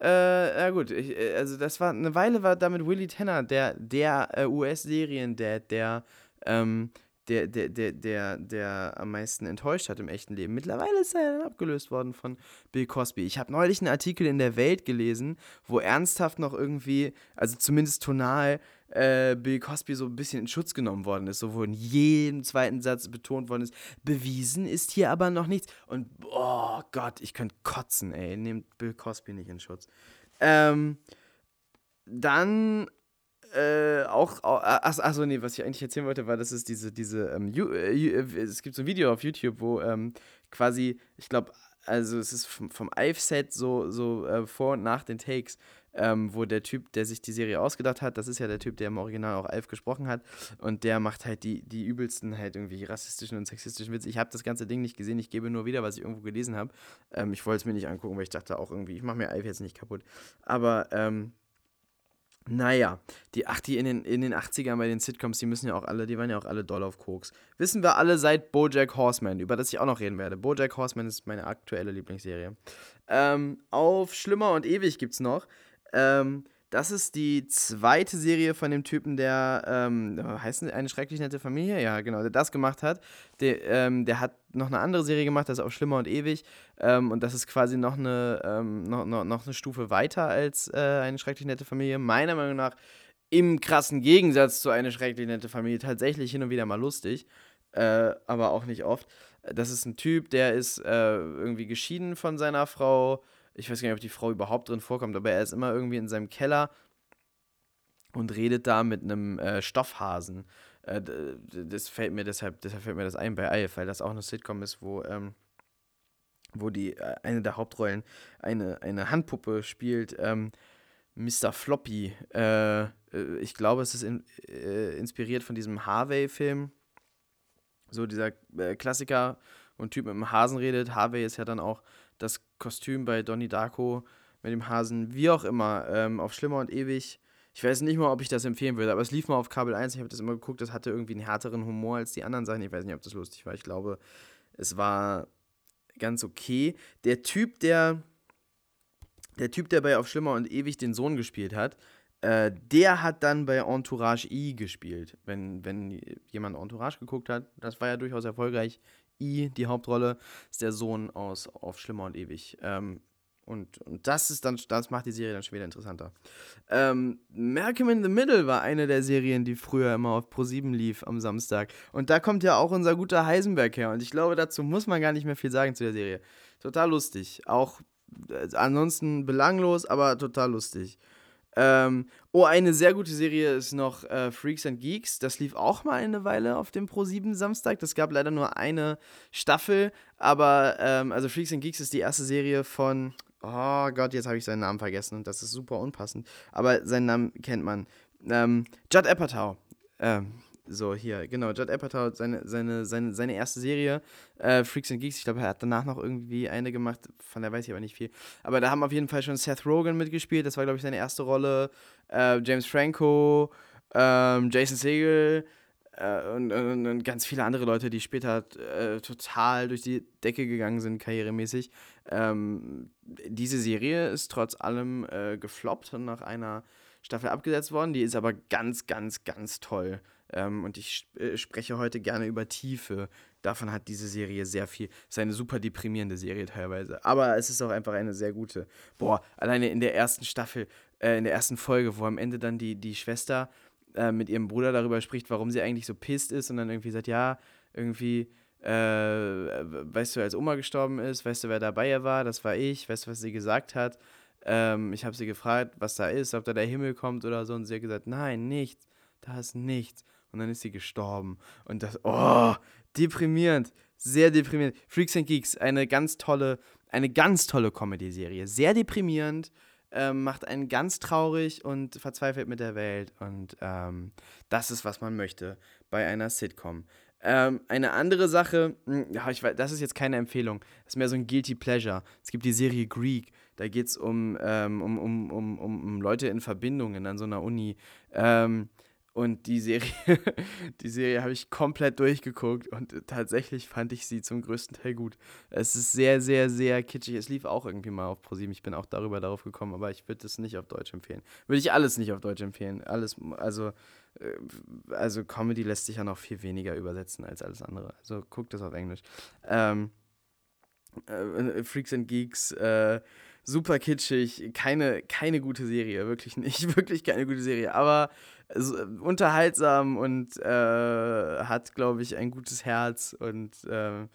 Äh, ja gut, ich, äh, also das war, eine Weile war damit Willy Tanner, der, der äh, US-Serien-Dad, der, ähm, der, der, der, der, der am meisten enttäuscht hat im echten Leben. Mittlerweile ist er dann abgelöst worden von Bill Cosby. Ich habe neulich einen Artikel in der Welt gelesen, wo ernsthaft noch irgendwie, also zumindest tonal, äh, Bill Cosby so ein bisschen in Schutz genommen worden ist, so wo in jedem zweiten Satz betont worden ist, bewiesen ist hier aber noch nichts. Und oh Gott, ich könnte kotzen, ey, nehmt Bill Cosby nicht in Schutz. Ähm, dann äh, auch, ach, ach nee, was ich eigentlich erzählen wollte, war, dass es diese, diese, ähm, äh, es gibt so ein Video auf YouTube, wo ähm, quasi, ich glaube, also es ist vom, vom Ive-Set so, so äh, vor und nach den Takes, ähm, wo der Typ, der sich die Serie ausgedacht hat, das ist ja der Typ, der im Original auch Alf gesprochen hat, und der macht halt die, die übelsten halt irgendwie rassistischen und sexistischen Witze. Ich habe das ganze Ding nicht gesehen, ich gebe nur wieder, was ich irgendwo gelesen habe. Ähm, ich wollte es mir nicht angucken, weil ich dachte auch irgendwie, ich mache mir Alf jetzt nicht kaputt. Aber, ähm, naja, die, ach, die in den, in den 80ern bei den Sitcoms, die müssen ja auch alle, die waren ja auch alle doll auf Koks. Wissen wir alle seit Bojack Horseman, über das ich auch noch reden werde. Bojack Horseman ist meine aktuelle Lieblingsserie. Ähm, auf Schlimmer und Ewig gibt's noch ähm, Das ist die zweite Serie von dem Typen, der, ähm, heißt eine schrecklich nette Familie? Ja, genau, der das gemacht hat. Der, ähm, der hat noch eine andere Serie gemacht, das ist auch Schlimmer und Ewig. Ähm, und das ist quasi noch eine, ähm, noch, noch, noch eine Stufe weiter als äh, eine schrecklich nette Familie. Meiner Meinung nach im krassen Gegensatz zu eine schrecklich nette Familie tatsächlich hin und wieder mal lustig. Äh, aber auch nicht oft. Das ist ein Typ, der ist äh, irgendwie geschieden von seiner Frau ich weiß gar nicht, ob die Frau überhaupt drin vorkommt, aber er ist immer irgendwie in seinem Keller und redet da mit einem äh, Stoffhasen. Äh, das fällt mir deshalb, deshalb fällt mir das ein bei Alf, weil das auch eine Sitcom ist, wo, ähm, wo die äh, eine der Hauptrollen eine, eine Handpuppe spielt, ähm, Mr. Floppy. Äh, äh, ich glaube, es ist in, äh, inspiriert von diesem Harvey-Film. So dieser Klassiker, ein Typ mit einem Hasen redet. Harvey ist ja dann auch das Kostüm bei Donnie Darko mit dem Hasen, wie auch immer, ähm, auf Schlimmer und Ewig. Ich weiß nicht mal, ob ich das empfehlen würde, aber es lief mal auf Kabel 1. Ich habe das immer geguckt, das hatte irgendwie einen härteren Humor als die anderen Sachen. Ich weiß nicht, ob das lustig war. Ich glaube, es war ganz okay. Der Typ, der der Typ, der bei Auf Schlimmer und Ewig den Sohn gespielt hat, äh, der hat dann bei Entourage I gespielt. Wenn, wenn jemand Entourage geguckt hat, das war ja durchaus erfolgreich. I, die Hauptrolle, ist der Sohn aus Auf Schlimmer und Ewig. Ähm, und, und das ist dann, das macht die Serie dann schon wieder interessanter. Ähm, Malcolm in the Middle war eine der Serien, die früher immer auf Pro7 lief am Samstag. Und da kommt ja auch unser guter Heisenberg her. Und ich glaube, dazu muss man gar nicht mehr viel sagen zu der Serie. Total lustig. Auch äh, ansonsten belanglos, aber total lustig. Ähm, oh, eine sehr gute Serie ist noch äh, Freaks and Geeks. Das lief auch mal eine Weile auf dem Pro7 Samstag. Das gab leider nur eine Staffel, aber ähm, also Freaks and Geeks ist die erste Serie von. Oh Gott, jetzt habe ich seinen Namen vergessen und das ist super unpassend. Aber seinen Namen kennt man. Ähm, Judd Apatow. Ähm, so, hier, genau. Judd Apatow, seine, seine, seine, seine erste Serie, äh, Freaks and Geeks. Ich glaube, er hat danach noch irgendwie eine gemacht, von der weiß ich aber nicht viel. Aber da haben auf jeden Fall schon Seth Rogen mitgespielt. Das war, glaube ich, seine erste Rolle. Äh, James Franco, ähm, Jason Segel äh, und, und, und, ganz viele andere Leute, die später äh, total durch die Decke gegangen sind, karrieremäßig. Ähm, diese Serie ist trotz allem äh, gefloppt und nach einer Staffel abgesetzt worden. Die ist aber ganz, ganz, ganz toll. Ähm, und ich äh, spreche heute gerne über Tiefe. Davon hat diese Serie sehr viel. Es ist eine super deprimierende Serie teilweise. Aber es ist auch einfach eine sehr gute. Boah, alleine in der ersten Staffel, äh, in der ersten Folge, wo am Ende dann die, die Schwester äh, mit ihrem Bruder darüber spricht, warum sie eigentlich so pisst ist und dann irgendwie sagt, ja, irgendwie. Äh, weißt du, als Oma gestorben ist, weißt du, wer dabei war? Das war ich. Weißt du, was sie gesagt hat? Ähm, ich habe sie gefragt, was da ist, ob da der Himmel kommt oder so. Und sie hat gesagt, nein, nichts. Da ist nichts und dann ist sie gestorben. Und das, oh, deprimierend, sehr deprimierend. Freaks and Geeks, eine ganz tolle, eine ganz tolle Comedy-Serie. Sehr deprimierend, ähm, macht einen ganz traurig und verzweifelt mit der Welt. Und ähm, das ist, was man möchte bei einer Sitcom. Ähm, eine andere Sache, hm, ja, ich das ist jetzt keine Empfehlung, das ist mehr so ein Guilty Pleasure. Es gibt die Serie Greek, da geht es um, ähm, um, um, um, um, Leute in Verbindungen an so einer Uni. Ähm, und die Serie, die Serie habe ich komplett durchgeguckt und tatsächlich fand ich sie zum größten Teil gut. Es ist sehr, sehr, sehr kitschig. Es lief auch irgendwie mal auf ProSieben. Ich bin auch darüber darauf gekommen, aber ich würde es nicht auf Deutsch empfehlen. Würde ich alles nicht auf Deutsch empfehlen. Alles, also, äh, also Comedy lässt sich ja noch viel weniger übersetzen als alles andere. Also guckt das auf Englisch. Ähm, äh, Freaks and Geeks, äh, super kitschig, keine, keine gute Serie, wirklich nicht, wirklich keine gute Serie, aber also, unterhaltsam und äh, hat, glaube ich, ein gutes Herz und äh,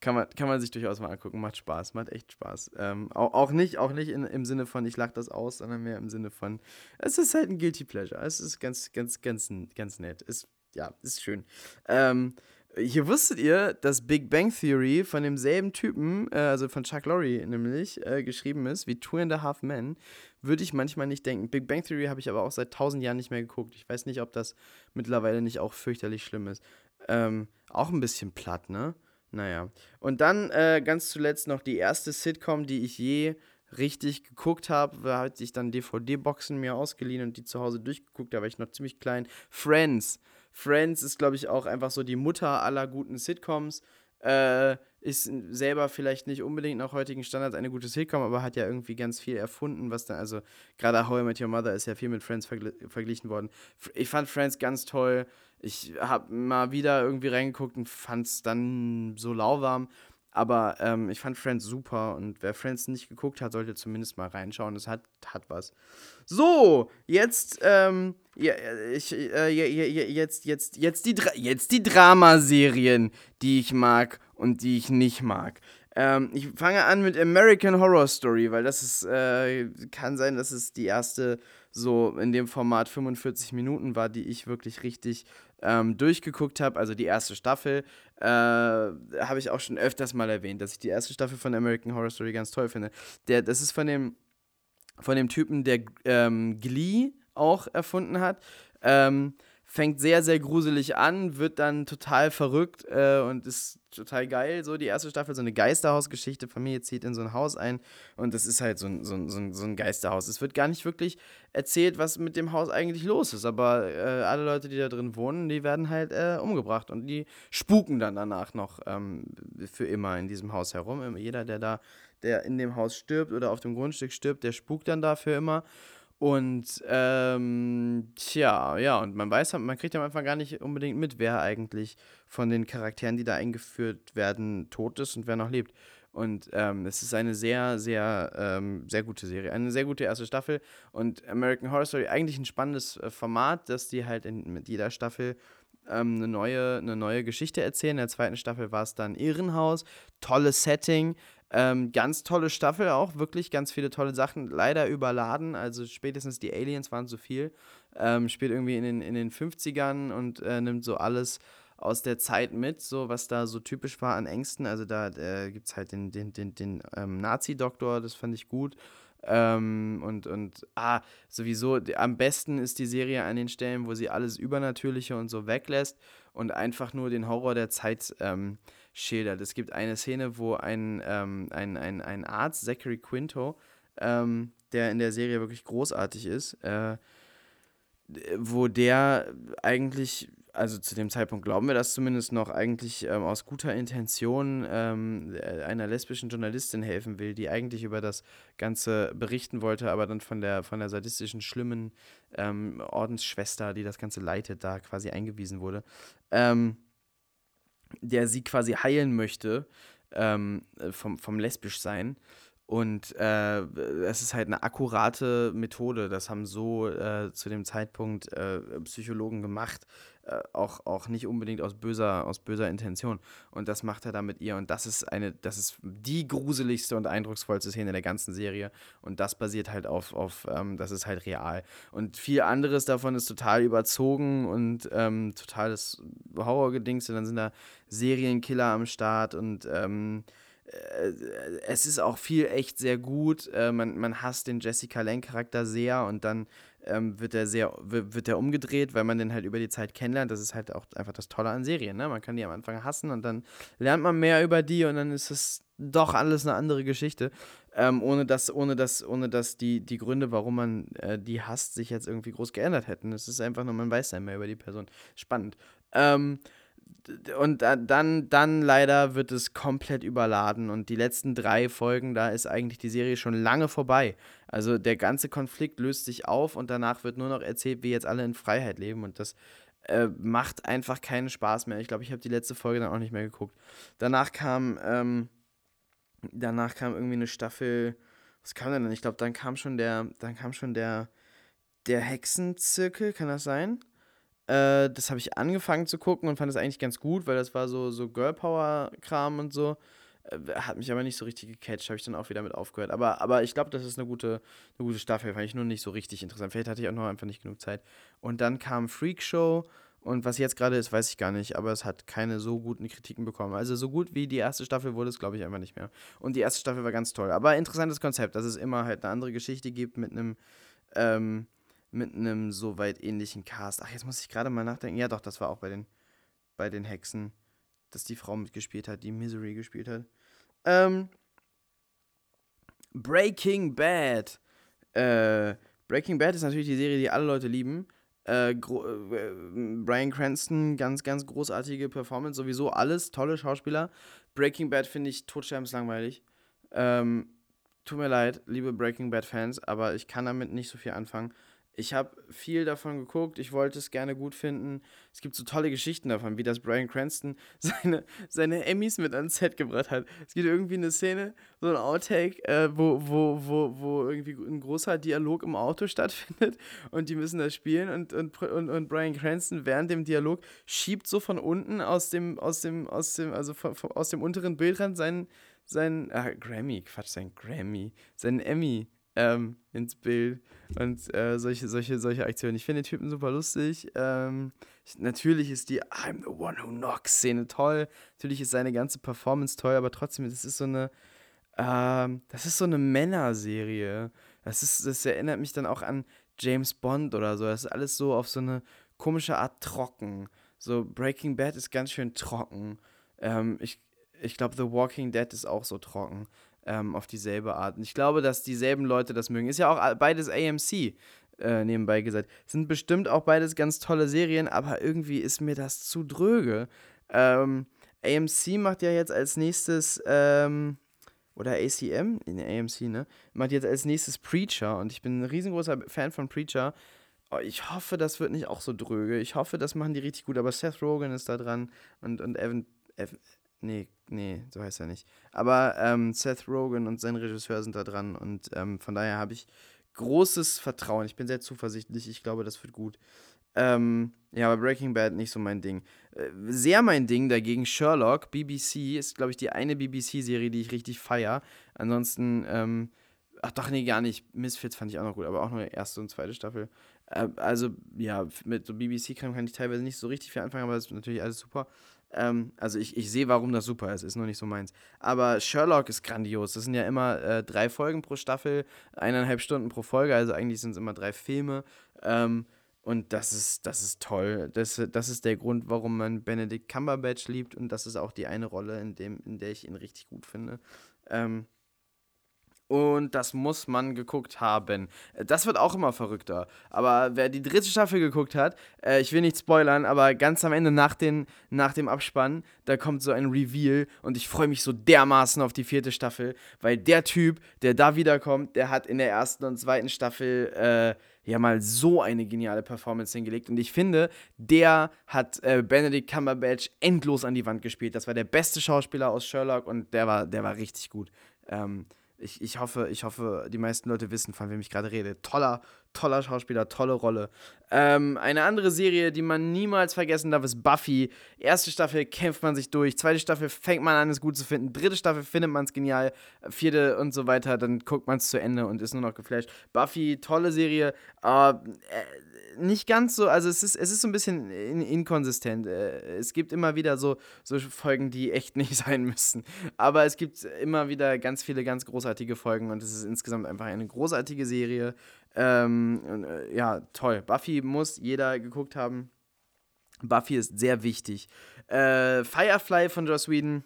kann, man, kann man sich durchaus mal angucken. Macht Spaß, macht echt Spaß. Ähm, auch, auch nicht, auch nicht in, im Sinne von, ich lache das aus, sondern mehr im Sinne von, es ist halt ein Guilty Pleasure. Es ist ganz, ganz, ganz, ganz nett. Ist, ja, ist schön. Ähm, hier wusstet ihr, dass Big Bang Theory von demselben Typen, äh, also von Chuck Lorre nämlich, äh, geschrieben ist wie Two and a Half Men. Würde ich manchmal nicht denken. Big Bang Theory habe ich aber auch seit tausend Jahren nicht mehr geguckt. Ich weiß nicht, ob das mittlerweile nicht auch fürchterlich schlimm ist. Ähm, auch ein bisschen platt, ne? Naja. Und dann äh, ganz zuletzt noch die erste Sitcom, die ich je richtig geguckt habe, da hatte ich dann DVD-Boxen mir ausgeliehen und die zu Hause durchgeguckt, da war ich noch ziemlich klein. Friends. Friends ist, glaube ich, auch einfach so die Mutter aller guten Sitcoms. Äh, ist selber vielleicht nicht unbedingt nach heutigen Standards eine gute Sitcom, aber hat ja irgendwie ganz viel erfunden, was dann, also gerade How I Met Your Mother ist ja viel mit Friends vergl verglichen worden. Ich fand Friends ganz toll. Ich habe mal wieder irgendwie reingeguckt und fand es dann so lauwarm. Aber ähm, ich fand Friends super und wer Friends nicht geguckt hat, sollte zumindest mal reinschauen. Es hat, hat was. So, jetzt, ähm, ja, ich, äh, jetzt, jetzt, jetzt die, jetzt die Dramaserien, die ich mag und die ich nicht mag. Ähm, ich fange an mit American Horror Story, weil das ist, äh, kann sein, dass es die erste so in dem Format 45 Minuten war, die ich wirklich richtig ähm, durchgeguckt habe. Also die erste Staffel äh, habe ich auch schon öfters mal erwähnt, dass ich die erste Staffel von American Horror Story ganz toll finde. Der, das ist von dem, von dem Typen, der ähm, Glee auch erfunden hat. Ähm, fängt sehr, sehr gruselig an, wird dann total verrückt äh, und ist total geil. So die erste Staffel, so eine Geisterhausgeschichte. Familie zieht in so ein Haus ein und das ist halt so ein, so ein, so ein, so ein Geisterhaus. Es wird gar nicht wirklich erzählt, was mit dem Haus eigentlich los ist, aber äh, alle Leute, die da drin wohnen, die werden halt äh, umgebracht und die spuken dann danach noch ähm, für immer in diesem Haus herum. Jeder, der da, der in dem Haus stirbt oder auf dem Grundstück stirbt, der spukt dann da für immer. Und ähm, tja, ja, und man weiß, man kriegt am Anfang gar nicht unbedingt mit, wer eigentlich von den Charakteren, die da eingeführt werden, tot ist und wer noch lebt. Und ähm, es ist eine sehr, sehr, ähm, sehr gute Serie. Eine sehr gute erste Staffel. Und American Horror Story, eigentlich ein spannendes äh, Format, dass die halt in, mit jeder Staffel ähm, eine, neue, eine neue Geschichte erzählen. In der zweiten Staffel war es dann Irrenhaus. Tolles Setting. Ähm, ganz tolle Staffel auch, wirklich ganz viele tolle Sachen. Leider überladen, also spätestens die Aliens waren zu viel. Ähm, spielt irgendwie in den, in den 50ern und äh, nimmt so alles aus der Zeit mit, so was da so typisch war an Ängsten. Also da äh, gibt es halt den, den, den, den ähm, Nazi-Doktor, das fand ich gut. Ähm, und, und ah, sowieso, am besten ist die Serie an den Stellen, wo sie alles Übernatürliche und so weglässt und einfach nur den Horror der Zeit ähm, schildert. Es gibt eine Szene, wo ein, ähm, ein, ein, ein Arzt, Zachary Quinto, ähm, der in der Serie wirklich großartig ist, äh, wo der eigentlich, also zu dem Zeitpunkt glauben wir das zumindest noch, eigentlich ähm, aus guter Intention ähm, einer lesbischen Journalistin helfen will, die eigentlich über das Ganze berichten wollte, aber dann von der, von der sadistischen, schlimmen ähm, Ordensschwester, die das Ganze leitet, da quasi eingewiesen wurde. Ähm, der sie quasi heilen möchte ähm, vom, vom Lesbischsein. Und äh, es ist halt eine akkurate Methode. Das haben so äh, zu dem Zeitpunkt äh, Psychologen gemacht, äh, auch, auch nicht unbedingt aus böser, aus böser Intention. Und das macht er dann mit ihr. Und das ist eine, das ist die gruseligste und eindrucksvollste Szene der ganzen Serie. Und das basiert halt auf, auf ähm, das ist halt real. Und viel anderes davon ist total überzogen und ähm, totales Horrorgedings. Und dann sind da Serienkiller am Start und ähm, äh, es ist auch viel echt sehr gut. Äh, man, man hasst den Jessica Lange-Charakter sehr und dann ähm, wird er sehr, wird er umgedreht, weil man den halt über die Zeit kennenlernt. Das ist halt auch einfach das Tolle an Serien, ne? Man kann die am Anfang hassen und dann lernt man mehr über die und dann ist es doch alles eine andere Geschichte. Ähm, ohne dass, ohne dass, ohne dass die, die Gründe, warum man äh, die hasst, sich jetzt irgendwie groß geändert hätten. Es ist einfach nur, man weiß dann mehr über die Person. Spannend. Ähm, und dann, dann leider wird es komplett überladen und die letzten drei Folgen, da ist eigentlich die Serie schon lange vorbei. Also der ganze Konflikt löst sich auf und danach wird nur noch erzählt, wie jetzt alle in Freiheit leben und das äh, macht einfach keinen Spaß mehr. Ich glaube, ich habe die letzte Folge dann auch nicht mehr geguckt. Danach kam, ähm, danach kam irgendwie eine Staffel, was kam denn? Ich glaube, dann kam schon der, dann kam schon der, der Hexenzirkel, kann das sein? Äh, das habe ich angefangen zu gucken und fand es eigentlich ganz gut, weil das war so, so Girl Power-Kram und so. Äh, hat mich aber nicht so richtig gecatcht, habe ich dann auch wieder mit aufgehört. Aber, aber ich glaube, das ist eine gute, eine gute Staffel, fand ich nur nicht so richtig interessant. Vielleicht hatte ich auch noch einfach nicht genug Zeit. Und dann kam Freak Show. Und was jetzt gerade ist, weiß ich gar nicht, aber es hat keine so guten Kritiken bekommen. Also so gut wie die erste Staffel wurde es, glaube ich, einfach nicht mehr. Und die erste Staffel war ganz toll. Aber interessantes Konzept, dass es immer halt eine andere Geschichte gibt mit einem, ähm, mit einem so weit ähnlichen Cast. Ach, jetzt muss ich gerade mal nachdenken. Ja, doch, das war auch bei den, bei den Hexen, dass die Frau mitgespielt hat, die Misery gespielt hat. Ähm, Breaking Bad. Äh, Breaking Bad ist natürlich die Serie, die alle Leute lieben. Äh, äh, Brian Cranston, ganz, ganz großartige Performance. Sowieso alles tolle Schauspieler. Breaking Bad finde ich totsterbenslangweilig. Ähm, tut mir leid, liebe Breaking Bad-Fans, aber ich kann damit nicht so viel anfangen. Ich habe viel davon geguckt, ich wollte es gerne gut finden. Es gibt so tolle Geschichten davon, wie das Brian Cranston seine, seine Emmys mit ans Set gebracht hat. Es gibt irgendwie eine Szene, so ein Outtake, äh, wo, wo, wo, wo irgendwie ein großer Dialog im Auto stattfindet und die müssen das spielen und, und, und, und Brian Cranston während dem Dialog schiebt so von unten aus dem, aus dem, aus dem, also von, von, aus dem unteren Bildrand seinen, seinen, ah, Grammy, Quatsch, sein Grammy, seinen Emmy ähm, ins Bild und äh, solche, solche, solche Aktionen. Ich finde den Typen super lustig. Ähm, ich, natürlich ist die I'm the one who knocks Szene toll. Natürlich ist seine ganze Performance toll, aber trotzdem, das ist so eine, ähm, das ist so eine Männerserie. Das, ist, das erinnert mich dann auch an James Bond oder so. Das ist alles so auf so eine komische Art trocken. So Breaking Bad ist ganz schön trocken. Ähm, ich ich glaube, The Walking Dead ist auch so trocken ähm, auf dieselbe Art. Und ich glaube, dass dieselben Leute das mögen. Ist ja auch beides AMC, äh, nebenbei gesagt. Sind bestimmt auch beides ganz tolle Serien, aber irgendwie ist mir das zu dröge. Ähm, AMC macht ja jetzt als nächstes, ähm, oder ACM, in AMC, ne? Macht jetzt als nächstes Preacher und ich bin ein riesengroßer Fan von Preacher. Oh, ich hoffe, das wird nicht auch so dröge. Ich hoffe, das machen die richtig gut, aber Seth Rogen ist da dran und, und Evan, Evan Nee, nee, so heißt er nicht. Aber ähm, Seth Rogen und sein Regisseur sind da dran und ähm, von daher habe ich großes Vertrauen. Ich bin sehr zuversichtlich. Ich glaube, das wird gut. Ähm, ja, aber Breaking Bad nicht so mein Ding. Äh, sehr mein Ding dagegen Sherlock, BBC, ist, glaube ich, die eine BBC-Serie, die ich richtig feier. Ansonsten, ähm, ach doch, nee, gar nicht. Misfits fand ich auch noch gut, aber auch nur erste und zweite Staffel. Äh, also, ja, mit so BBC-Kram kann ich teilweise nicht so richtig viel anfangen, aber das ist natürlich alles super. Ähm, also ich, ich sehe, warum das super ist, ist nur nicht so meins. Aber Sherlock ist grandios. Das sind ja immer äh, drei Folgen pro Staffel, eineinhalb Stunden pro Folge, also eigentlich sind es immer drei Filme. Ähm, und das ist, das ist toll. Das, das ist der Grund, warum man Benedict Cumberbatch liebt und das ist auch die eine Rolle, in, dem, in der ich ihn richtig gut finde. Ähm, und das muss man geguckt haben. Das wird auch immer verrückter. Aber wer die dritte Staffel geguckt hat, äh, ich will nicht spoilern, aber ganz am Ende nach, den, nach dem Abspann, da kommt so ein Reveal und ich freue mich so dermaßen auf die vierte Staffel, weil der Typ, der da wiederkommt, der hat in der ersten und zweiten Staffel äh, ja mal so eine geniale Performance hingelegt. Und ich finde, der hat äh, Benedict Cumberbatch endlos an die Wand gespielt. Das war der beste Schauspieler aus Sherlock und der war, der war richtig gut. Ähm, ich, ich, hoffe, ich hoffe, die meisten Leute wissen, von wem ich gerade rede. Toller, toller Schauspieler, tolle Rolle. Ähm, eine andere Serie, die man niemals vergessen darf, ist Buffy. Erste Staffel kämpft man sich durch, zweite Staffel fängt man an, es gut zu finden, dritte Staffel findet man es genial, vierte und so weiter, dann guckt man es zu Ende und ist nur noch geflasht. Buffy, tolle Serie. Äh, nicht ganz so, also es ist, es ist so ein bisschen in, inkonsistent. Äh, es gibt immer wieder so, so Folgen, die echt nicht sein müssen. Aber es gibt immer wieder ganz viele ganz großartige Folgen und es ist insgesamt einfach eine großartige Serie. Ähm, äh, ja, toll. Buffy muss jeder geguckt haben. Buffy ist sehr wichtig. Äh, Firefly von Joss Whedon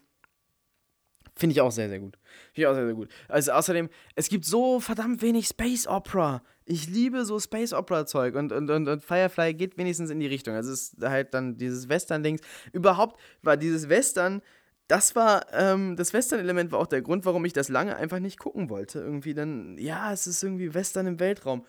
Finde ich auch sehr, sehr gut. Finde ich auch sehr, sehr gut. Also außerdem, es gibt so verdammt wenig Space Opera. Ich liebe so Space Opera-Zeug und, und, und, und Firefly geht wenigstens in die Richtung. Also es ist halt dann dieses Western-Dings. Überhaupt war dieses Western, das war, ähm, das Western-Element war auch der Grund, warum ich das lange einfach nicht gucken wollte. Irgendwie dann, ja, es ist irgendwie Western im Weltraum.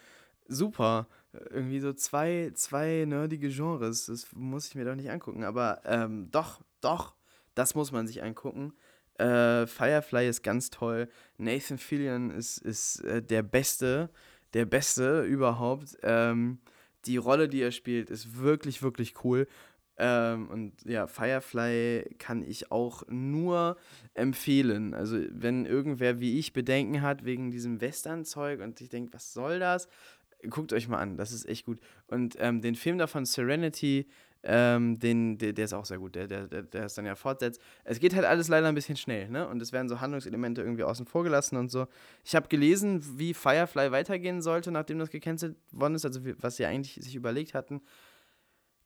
Super. Irgendwie so zwei, zwei nerdige Genres. Das muss ich mir doch nicht angucken. Aber ähm, doch, doch, das muss man sich angucken. Äh, Firefly ist ganz toll. Nathan Fillion ist, ist äh, der Beste, der Beste überhaupt. Ähm, die Rolle, die er spielt, ist wirklich, wirklich cool. Ähm, und ja, Firefly kann ich auch nur empfehlen. Also, wenn irgendwer wie ich Bedenken hat wegen diesem Western-Zeug und ich denke, was soll das? Guckt euch mal an, das ist echt gut. Und ähm, den Film davon, Serenity, ähm, den, der, der, ist auch sehr gut, der, der, der ist dann ja fortsetzt. Es geht halt alles leider ein bisschen schnell, ne? Und es werden so Handlungselemente irgendwie außen vor gelassen und so. Ich habe gelesen, wie Firefly weitergehen sollte, nachdem das gecancelt worden ist, also was sie eigentlich sich überlegt hatten.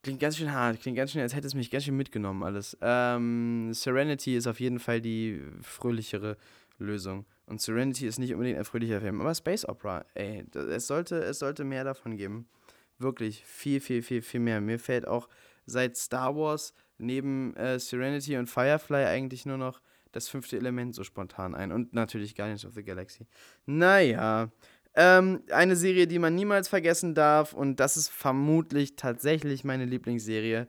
Klingt ganz schön hart, klingt ganz schön, als hätte es mich ganz schön mitgenommen alles. Ähm, Serenity ist auf jeden Fall die fröhlichere Lösung. Und Serenity ist nicht unbedingt ein fröhlicher Film, aber Space Opera, ey, es sollte, es sollte mehr davon geben Wirklich viel, viel, viel, viel mehr. Mir fällt auch seit Star Wars neben äh, Serenity und Firefly eigentlich nur noch das fünfte Element so spontan ein. Und natürlich Guardians of the Galaxy. Naja. Ähm, eine Serie, die man niemals vergessen darf, und das ist vermutlich tatsächlich meine Lieblingsserie,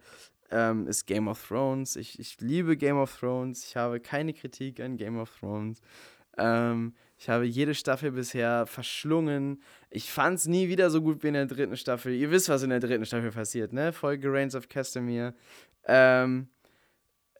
ähm, ist Game of Thrones. Ich, ich liebe Game of Thrones. Ich habe keine Kritik an Game of Thrones. Ähm, ich habe jede Staffel bisher verschlungen. Ich fand es nie wieder so gut wie in der dritten Staffel. Ihr wisst, was in der dritten Staffel passiert, ne? Folge Reigns of Castamere. Ähm,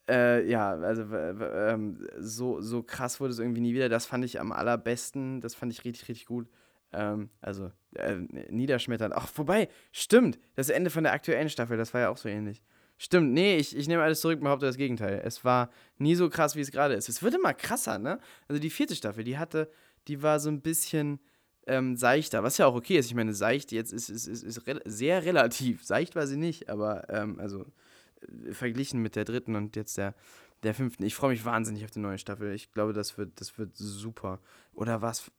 äh, ja, also ähm, so, so krass wurde es irgendwie nie wieder. Das fand ich am allerbesten. Das fand ich richtig, richtig gut. Ähm, also äh, niederschmetternd. Ach, vorbei, stimmt. Das Ende von der aktuellen Staffel, das war ja auch so ähnlich. Stimmt, nee, ich, ich nehme alles zurück behaupte das Gegenteil. Es war nie so krass, wie es gerade ist. Es wird immer krasser, ne? Also die vierte Staffel, die hatte, die war so ein bisschen ähm, seichter, was ja auch okay ist. Ich meine, seicht jetzt ist, ist, ist, ist re sehr relativ. Seicht war sie nicht, aber ähm, also äh, verglichen mit der dritten und jetzt der, der fünften. Ich freue mich wahnsinnig auf die neue Staffel. Ich glaube, das wird, das wird super. Oder was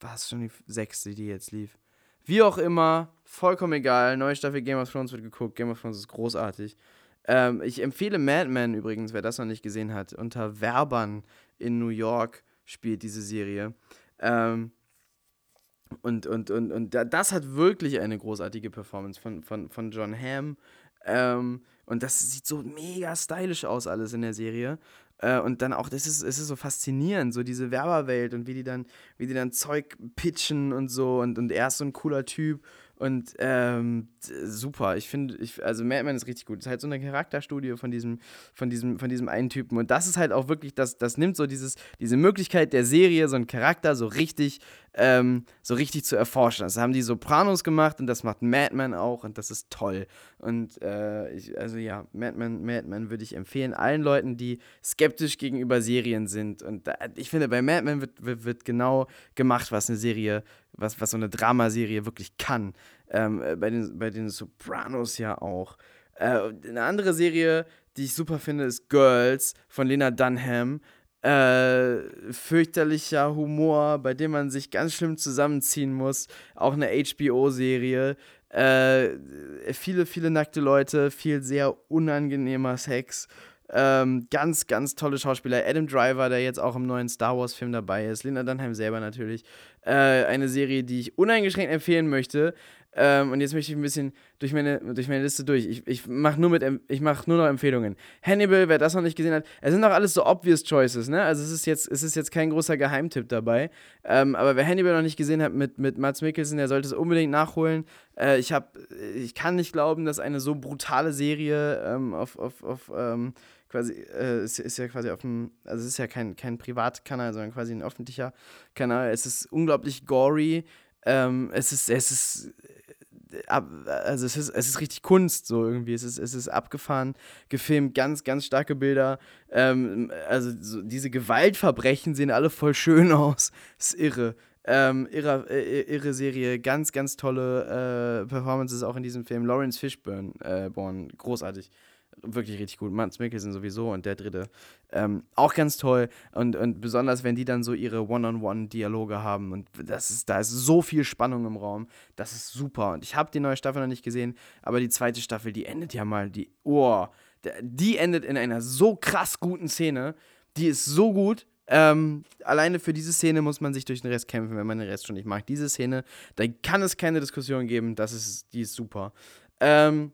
war es schon die sechste, die jetzt lief? Wie auch immer, vollkommen egal. Neue Staffel Game of Thrones wird geguckt. Game of Thrones ist großartig. Ähm, ich empfehle Mad Men übrigens, wer das noch nicht gesehen hat. Unter Werbern in New York spielt diese Serie. Ähm, und, und, und, und das hat wirklich eine großartige Performance von, von, von John Hamm. Ähm, und das sieht so mega stylisch aus, alles in der Serie. Äh, und dann auch, das ist, es ist so faszinierend, so diese Werberwelt und wie die dann, wie die dann Zeug pitchen und so. Und, und er ist so ein cooler Typ und ähm, super. Ich finde, ich, also Madman ist richtig gut. Es ist halt so eine Charakterstudie von diesem, von diesem, von diesem einen Typen. Und das ist halt auch wirklich, das, das nimmt so dieses, diese Möglichkeit der Serie, so einen Charakter so richtig, ähm, so richtig zu erforschen. Das haben die Sopranos gemacht und das macht Madman auch und das ist toll. Und äh, ich, also ja, Madman, Madman würde ich empfehlen allen Leuten, die skeptisch gegenüber Serien sind. Und da, ich finde, bei Madman wird, wird, wird genau gemacht, was eine Serie was, was so eine Dramaserie wirklich kann. Ähm, äh, bei, den, bei den Sopranos ja auch. Äh, eine andere Serie, die ich super finde, ist Girls von Lena Dunham. Äh, fürchterlicher Humor, bei dem man sich ganz schlimm zusammenziehen muss. Auch eine HBO-Serie. Äh, viele, viele nackte Leute, viel sehr unangenehmer Sex. Ähm, ganz, ganz tolle Schauspieler. Adam Driver, der jetzt auch im neuen Star Wars-Film dabei ist. Lena Dunham selber natürlich. Äh, eine Serie, die ich uneingeschränkt empfehlen möchte. Ähm, und jetzt möchte ich ein bisschen durch meine, durch meine Liste durch. Ich, ich mache nur, mach nur noch Empfehlungen. Hannibal, wer das noch nicht gesehen hat, es sind doch alles so obvious choices, ne? Also es ist jetzt, es ist jetzt kein großer Geheimtipp dabei. Ähm, aber wer Hannibal noch nicht gesehen hat mit, mit Mats Mikkelsen, der sollte es unbedingt nachholen. Äh, ich, hab, ich kann nicht glauben, dass eine so brutale Serie ähm, auf, auf, auf ähm, quasi, äh, es ist ja quasi auf dem, also es ist ja kein, kein Privatkanal, sondern quasi ein öffentlicher Kanal. Es ist unglaublich gory. Ähm, es ist, es ist, äh, also es ist, es ist richtig Kunst so irgendwie. Es ist, es ist abgefahren, gefilmt, ganz, ganz starke Bilder. Ähm, also so diese Gewaltverbrechen sehen alle voll schön aus. Ist irre. Ähm, irre, äh, irre Serie, ganz, ganz tolle äh, Performances auch in diesem Film. Lawrence Fishburne, äh, born, großartig wirklich richtig gut. Mats Mikkelsen sowieso und der dritte ähm, auch ganz toll. Und, und besonders, wenn die dann so ihre One-on-One-Dialoge haben. Und das ist, da ist so viel Spannung im Raum. Das ist super. Und ich habe die neue Staffel noch nicht gesehen, aber die zweite Staffel, die endet ja mal, die, oh, die endet in einer so krass guten Szene. Die ist so gut. Ähm, alleine für diese Szene muss man sich durch den Rest kämpfen, wenn man den Rest schon nicht mag. Diese Szene, da kann es keine Diskussion geben. Das ist, die ist super. Ähm,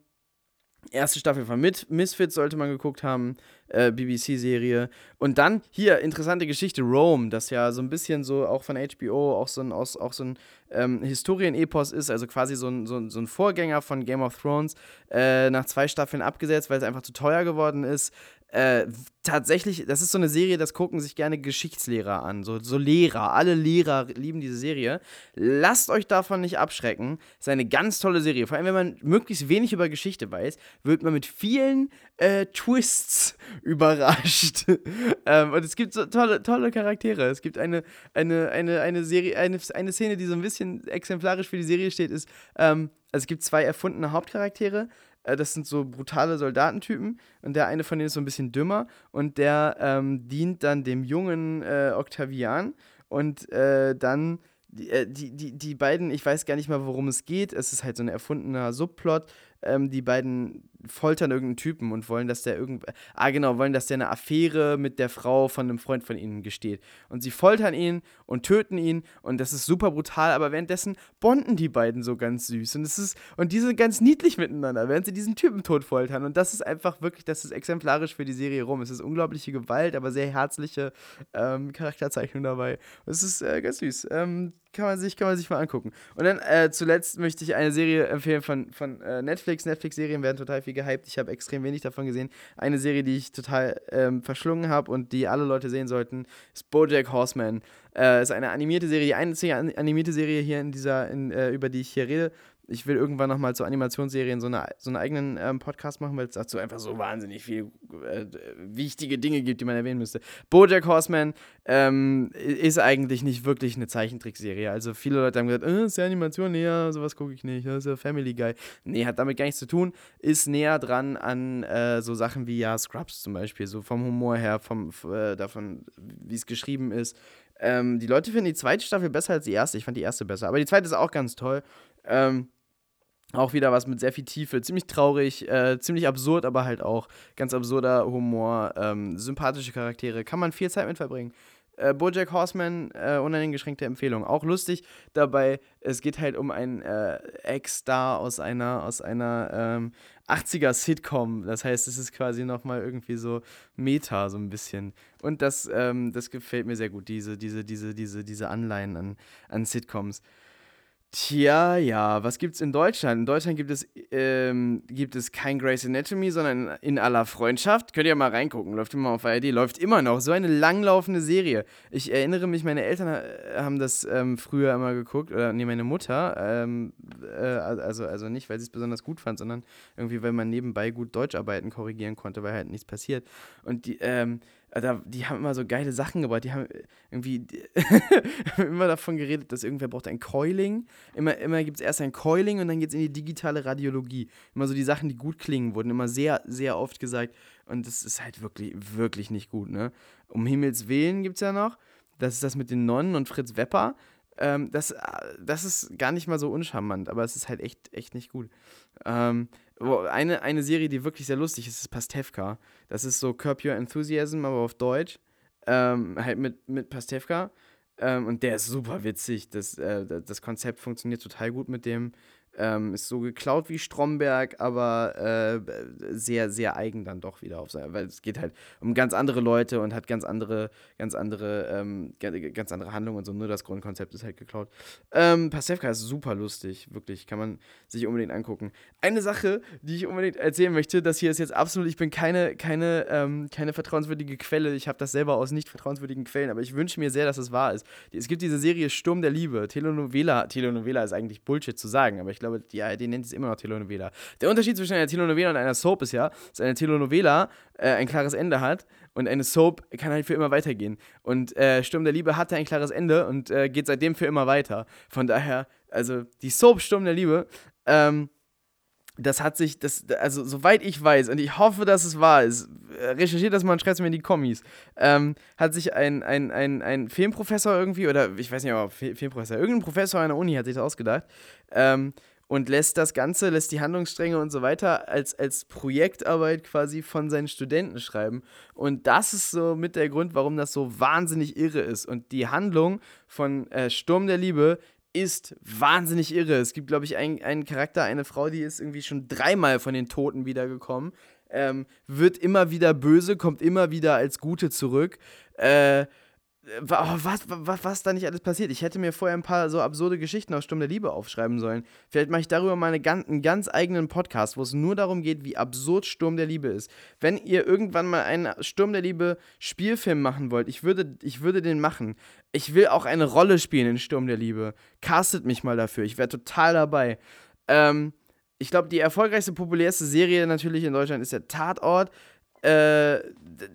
Erste Staffel von Misfits sollte man geguckt haben, äh, BBC-Serie. Und dann hier, interessante Geschichte, Rome, das ja so ein bisschen so auch von HBO auch so ein, auch, so ein ähm, Historienepos ist, also quasi so ein, so, so ein Vorgänger von Game of Thrones, äh, nach zwei Staffeln abgesetzt, weil es einfach zu teuer geworden ist. Äh, tatsächlich, das ist so eine Serie, das gucken sich gerne Geschichtslehrer an. So, so Lehrer. Alle Lehrer lieben diese Serie. Lasst euch davon nicht abschrecken. Ist eine ganz tolle Serie. Vor allem, wenn man möglichst wenig über Geschichte weiß, wird man mit vielen äh, Twists überrascht. ähm, und es gibt so tolle, tolle Charaktere. Es gibt eine, eine, eine, eine Serie, eine, eine Szene, die so ein bisschen exemplarisch für die Serie steht, ist, ähm, also es gibt zwei erfundene Hauptcharaktere. Äh, das sind so brutale Soldatentypen und der eine von denen ist so ein bisschen dümmer und der ähm, dient dann dem jungen äh, Octavian und äh, dann die, äh, die, die, beiden, ich weiß gar nicht mal, worum es geht. Es ist halt so ein erfundener Subplot. Ähm, die beiden foltern irgendeinen Typen und wollen, dass der irgend. Ah, genau, wollen, dass der eine Affäre mit der Frau von einem Freund von ihnen gesteht. Und sie foltern ihn und töten ihn und das ist super brutal, aber währenddessen bonden die beiden so ganz süß. Und es ist, und die sind ganz niedlich miteinander, während sie diesen Typen tot foltern. Und das ist einfach wirklich, das ist exemplarisch für die Serie rum. Es ist unglaubliche Gewalt, aber sehr herzliche ähm, Charakterzeichnung dabei. Es ist äh, ganz süß. Ähm, kann man sich, kann man sich mal angucken. Und dann äh, zuletzt möchte ich eine Serie empfehlen von, von äh, Netflix. Netflix-Serien werden total viel gehypt. Ich habe extrem wenig davon gesehen. Eine Serie, die ich total ähm, verschlungen habe und die alle Leute sehen sollten, ist BoJack Horseman. Äh, ist eine animierte Serie, die einzige animierte Serie hier in dieser, in, äh, über die ich hier rede ich will irgendwann nochmal zu Animationsserien so, eine, so einen eigenen ähm, Podcast machen, weil es dazu einfach so wahnsinnig viele äh, wichtige Dinge gibt, die man erwähnen müsste. Bojack Horseman ähm, ist eigentlich nicht wirklich eine Zeichentrickserie. Also viele Leute haben gesagt, äh, ist ja Animation, nee, ja, sowas gucke ich nicht, das ist ja Family Guy. Nee, hat damit gar nichts zu tun, ist näher dran an äh, so Sachen wie ja Scrubs zum Beispiel, so vom Humor her, vom, äh, davon, wie es geschrieben ist. Ähm, die Leute finden die zweite Staffel besser als die erste. Ich fand die erste besser. Aber die zweite ist auch ganz toll. Ähm, auch wieder was mit sehr viel Tiefe, ziemlich traurig, äh, ziemlich absurd, aber halt auch ganz absurder Humor, ähm, sympathische Charaktere, kann man viel Zeit mit verbringen. Äh, Bojack Horseman, äh, uneingeschränkte Empfehlung. Auch lustig dabei, es geht halt um einen äh, Ex-Star aus einer, aus einer ähm, 80er-Sitcom. Das heißt, es ist quasi nochmal irgendwie so Meta, so ein bisschen. Und das, ähm, das gefällt mir sehr gut, diese, diese, diese, diese, diese Anleihen an, an Sitcoms. Tja, ja, was gibt's in Deutschland? In Deutschland gibt es, ähm, gibt es kein Grey's Anatomy, sondern in aller Freundschaft. Könnt ihr mal reingucken, läuft immer auf ARD, läuft immer noch. So eine langlaufende Serie. Ich erinnere mich, meine Eltern äh, haben das ähm, früher immer geguckt, oder nee, meine Mutter, ähm, äh, also, also nicht, weil sie es besonders gut fand, sondern irgendwie, weil man nebenbei gut Deutscharbeiten korrigieren konnte, weil halt nichts passiert. Und die, ähm, da, die haben immer so geile Sachen gebaut. Die haben irgendwie immer davon geredet, dass irgendwer braucht ein Coiling. Immer, immer gibt es erst ein Coiling und dann geht es in die digitale Radiologie. Immer so die Sachen, die gut klingen, wurden immer sehr, sehr oft gesagt. Und das ist halt wirklich, wirklich nicht gut, ne? Um Himmels Willen gibt es ja noch. Das ist das mit den Nonnen und Fritz Wepper. Ähm, das, das ist gar nicht mal so uncharmant, aber es ist halt echt, echt nicht gut. Ähm, eine, eine Serie, die wirklich sehr lustig ist, ist Pastewka. Das ist so Curb Your Enthusiasm, aber auf Deutsch. Ähm, halt mit, mit Pastewka. Ähm, und der ist super witzig. Das, äh, das Konzept funktioniert total gut mit dem. Ähm, ist so geklaut wie Stromberg, aber äh, sehr, sehr eigen dann doch wieder auf sein, weil es geht halt um ganz andere Leute und hat ganz andere, ganz andere, ähm, ganz andere Handlungen und so. Nur das Grundkonzept ist halt geklaut. Ähm, Pasewka ist super lustig, wirklich, kann man sich unbedingt angucken. Eine Sache, die ich unbedingt erzählen möchte, das hier ist jetzt absolut, ich bin keine, keine, ähm, keine vertrauenswürdige Quelle, ich habe das selber aus nicht vertrauenswürdigen Quellen, aber ich wünsche mir sehr, dass es wahr ist. Es gibt diese Serie Sturm der Liebe, Telenovela, Telenovela ist eigentlich Bullshit zu sagen, aber ich glaube, glaube, die ARD nennt es immer noch Telenovela. Der Unterschied zwischen einer Telenovela und einer Soap ist ja, dass eine Telenovela äh, ein klares Ende hat und eine Soap kann halt für immer weitergehen. Und äh, Sturm der Liebe hatte ein klares Ende und äh, geht seitdem für immer weiter. Von daher, also die Soap Sturm der Liebe, ähm, das hat sich, das, also soweit ich weiß, und ich hoffe, dass es wahr ist, äh, recherchiert das mal und schreibt es mir in die Kommis, ähm, hat sich ein, ein, ein, ein Filmprofessor irgendwie, oder ich weiß nicht, aber Filmprofessor, irgendein Professor der Uni hat sich das ausgedacht, ähm, und lässt das Ganze, lässt die Handlungsstränge und so weiter als, als Projektarbeit quasi von seinen Studenten schreiben. Und das ist so mit der Grund, warum das so wahnsinnig irre ist. Und die Handlung von äh, Sturm der Liebe ist wahnsinnig irre. Es gibt, glaube ich, einen, einen Charakter, eine Frau, die ist irgendwie schon dreimal von den Toten wiedergekommen. Ähm, wird immer wieder böse, kommt immer wieder als Gute zurück. Äh, was, was, was da nicht alles passiert. Ich hätte mir vorher ein paar so absurde Geschichten aus Sturm der Liebe aufschreiben sollen. Vielleicht mache ich darüber mal eine, einen ganz eigenen Podcast, wo es nur darum geht, wie absurd Sturm der Liebe ist. Wenn ihr irgendwann mal einen Sturm der Liebe Spielfilm machen wollt, ich würde, ich würde den machen. Ich will auch eine Rolle spielen in Sturm der Liebe. Castet mich mal dafür. Ich wäre total dabei. Ähm, ich glaube, die erfolgreichste, populärste Serie natürlich in Deutschland ist der Tatort äh,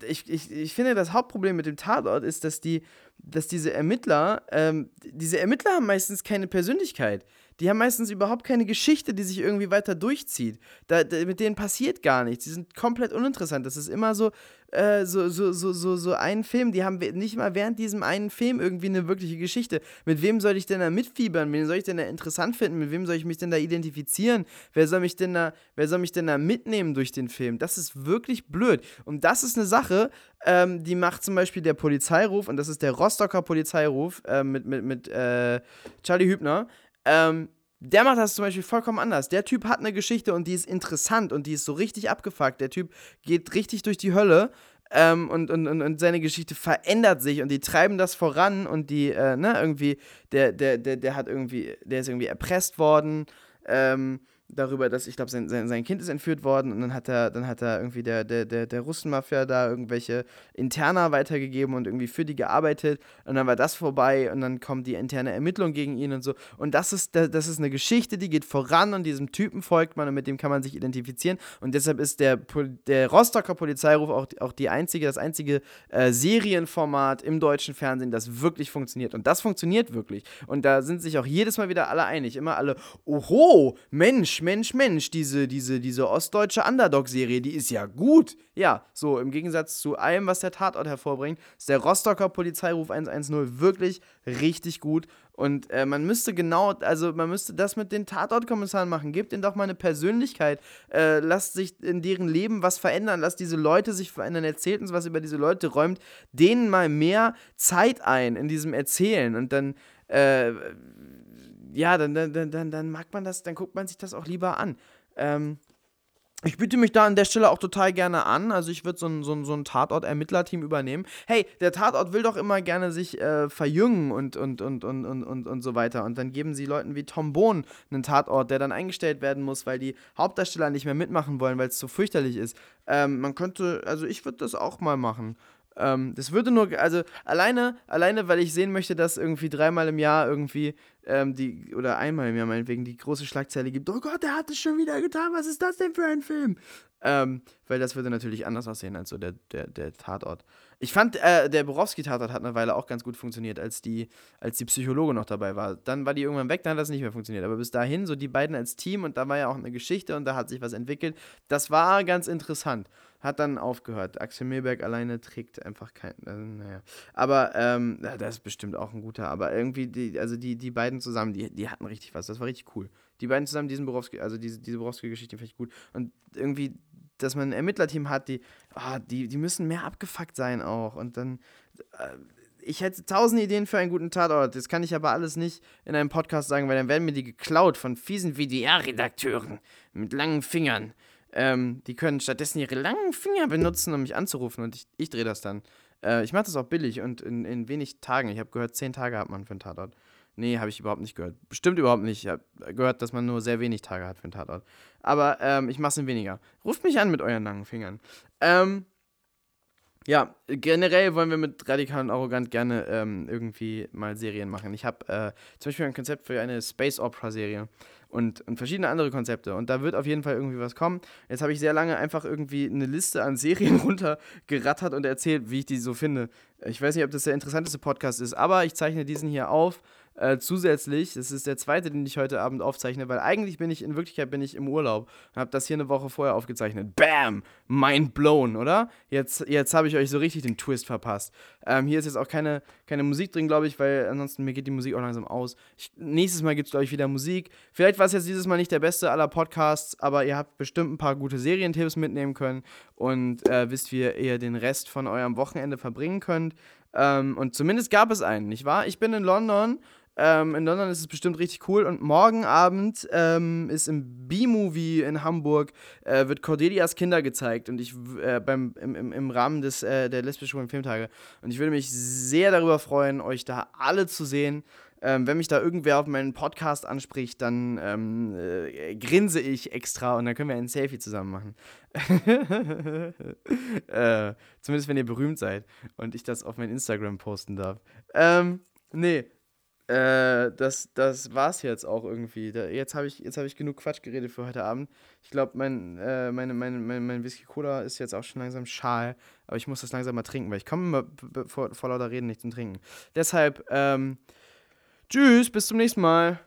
ich, ich, ich finde, das Hauptproblem mit dem Tatort ist, dass die, dass diese Ermittler, ähm, diese Ermittler haben meistens keine Persönlichkeit. Die haben meistens überhaupt keine Geschichte, die sich irgendwie weiter durchzieht. Da, da, mit denen passiert gar nichts. Die sind komplett uninteressant. Das ist immer so, äh, so, so, so, so, so ein Film. Die haben nicht mal während diesem einen Film irgendwie eine wirkliche Geschichte. Mit wem soll ich denn da mitfiebern? Wen soll ich denn da interessant finden? Mit wem soll ich mich denn da identifizieren? Wer soll mich denn da, wer soll mich denn da mitnehmen durch den Film? Das ist wirklich blöd. Und das ist eine Sache, ähm, die macht zum Beispiel der Polizeiruf, und das ist der Rostocker Polizeiruf äh, mit, mit, mit äh, Charlie Hübner. Ähm, der macht das zum Beispiel vollkommen anders. Der Typ hat eine Geschichte und die ist interessant und die ist so richtig abgefuckt. Der Typ geht richtig durch die Hölle ähm, und, und, und, seine Geschichte verändert sich und die treiben das voran und die, äh, ne, irgendwie, der, der, der, der hat irgendwie, der ist irgendwie erpresst worden. Ähm, darüber, dass ich glaube, sein, sein, sein Kind ist entführt worden und dann hat er, dann hat er irgendwie der, der, der, der Russenmafia da irgendwelche Interna weitergegeben und irgendwie für die gearbeitet und dann war das vorbei und dann kommt die interne Ermittlung gegen ihn und so. Und das ist, das ist eine Geschichte, die geht voran und diesem Typen folgt man und mit dem kann man sich identifizieren. Und deshalb ist der, der Rostocker Polizeiruf auch, auch die einzige, das einzige äh, Serienformat im deutschen Fernsehen, das wirklich funktioniert. Und das funktioniert wirklich. Und da sind sich auch jedes Mal wieder alle einig. Immer alle, oho, Mensch, Mensch, Mensch, diese, diese, diese ostdeutsche Underdog-Serie, die ist ja gut. Ja, so im Gegensatz zu allem, was der Tatort hervorbringt, ist der Rostocker Polizeiruf 110 wirklich richtig gut. Und äh, man müsste genau, also man müsste das mit den Tatortkommissaren machen. Gebt ihnen doch mal eine Persönlichkeit. Äh, lasst sich in deren Leben was verändern. Lasst diese Leute sich verändern. Erzählt uns was über diese Leute. Räumt denen mal mehr Zeit ein in diesem Erzählen. Und dann, äh, ja, dann, dann, dann, dann mag man das, dann guckt man sich das auch lieber an. Ähm, ich biete mich da an der Stelle auch total gerne an. Also ich würde so ein, so ein, so ein Tatort-Ermittlerteam übernehmen. Hey, der Tatort will doch immer gerne sich äh, verjüngen und, und, und, und, und, und, und so weiter. Und dann geben sie Leuten wie Tom Bohn einen Tatort, der dann eingestellt werden muss, weil die Hauptdarsteller nicht mehr mitmachen wollen, weil es so fürchterlich ist. Ähm, man könnte, also ich würde das auch mal machen. Ähm, das würde nur, also alleine, alleine, weil ich sehen möchte, dass irgendwie dreimal im Jahr irgendwie ähm, die, oder einmal im Jahr meinetwegen die große Schlagzeile gibt, oh Gott, der hat es schon wieder getan, was ist das denn für ein Film? Ähm, weil das würde natürlich anders aussehen als so der, der, der Tatort. Ich fand, äh, der Borowski-Tatort hat eine Weile auch ganz gut funktioniert, als die, als die Psychologe noch dabei war. Dann war die irgendwann weg, dann hat das nicht mehr funktioniert. Aber bis dahin, so die beiden als Team und da war ja auch eine Geschichte und da hat sich was entwickelt. Das war ganz interessant hat dann aufgehört. Axel Milberg alleine trägt einfach kein. Äh, naja. Aber ähm, ja, das ist bestimmt auch ein guter. Aber irgendwie, die, also die, die beiden zusammen, die, die hatten richtig was. Das war richtig cool. Die beiden zusammen, diesen Borowski, also diese, diese Borowski-Geschichte fand ich gut. Und irgendwie, dass man ein Ermittlerteam hat, die, oh, die, die müssen mehr abgefuckt sein auch. Und dann. Äh, ich hätte tausend Ideen für einen guten Tatort. Das kann ich aber alles nicht in einem Podcast sagen, weil dann werden mir die geklaut von fiesen WDR-Redakteuren mit langen Fingern. Ähm, die können stattdessen ihre langen Finger benutzen, um mich anzurufen und ich, ich drehe das dann. Äh, ich mache das auch billig und in, in wenig Tagen. Ich habe gehört, zehn Tage hat man für einen Tatort. Nee, habe ich überhaupt nicht gehört. Bestimmt überhaupt nicht. Ich habe gehört, dass man nur sehr wenig Tage hat für einen Tatort. Aber ähm, ich mache es in weniger. Ruft mich an mit euren langen Fingern. Ähm, ja, generell wollen wir mit Radikal und Arrogant gerne ähm, irgendwie mal Serien machen. Ich habe äh, zum Beispiel ein Konzept für eine Space Opera Serie und, und verschiedene andere Konzepte. Und da wird auf jeden Fall irgendwie was kommen. Jetzt habe ich sehr lange einfach irgendwie eine Liste an Serien runtergerattert und erzählt, wie ich die so finde. Ich weiß nicht, ob das der interessanteste Podcast ist, aber ich zeichne diesen hier auf äh, zusätzlich, das ist der zweite, den ich heute Abend aufzeichne, weil eigentlich bin ich, in Wirklichkeit bin ich im Urlaub und habe das hier eine Woche vorher aufgezeichnet. Bam! Mind blown, oder? Jetzt, jetzt habe ich euch so richtig den Twist verpasst. Ähm, hier ist jetzt auch keine, keine Musik drin, glaube ich, weil ansonsten mir geht die Musik auch langsam aus. Ich, nächstes Mal gibt es, glaube ich, wieder Musik. Vielleicht war es jetzt dieses Mal nicht der beste aller Podcasts, aber ihr habt bestimmt ein paar gute Serientipps mitnehmen können und äh, wisst, wie ihr den Rest von eurem Wochenende verbringen könnt. Ähm, und zumindest gab es einen, nicht wahr? Ich bin in London ähm, in London ist es bestimmt richtig cool. Und morgen Abend ähm, ist im B-Movie in Hamburg, äh, wird Cordelias Kinder gezeigt. Und ich äh, beim, im, im, Rahmen des, äh, der lesbischen Filmtage. Und ich würde mich sehr darüber freuen, euch da alle zu sehen. Ähm, wenn mich da irgendwer auf meinen Podcast anspricht, dann ähm, äh, grinse ich extra und dann können wir ein Selfie zusammen machen. äh, zumindest wenn ihr berühmt seid und ich das auf mein Instagram posten darf. Ähm, nee, äh, das, das war's jetzt auch irgendwie. Da, jetzt habe ich, hab ich genug Quatsch geredet für heute Abend. Ich glaube, mein, äh, meine, meine, mein, mein Whisky Cola ist jetzt auch schon langsam schal. Aber ich muss das langsam mal trinken, weil ich komme vor, vor lauter Reden nicht zum Trinken. Deshalb, ähm, tschüss, bis zum nächsten Mal.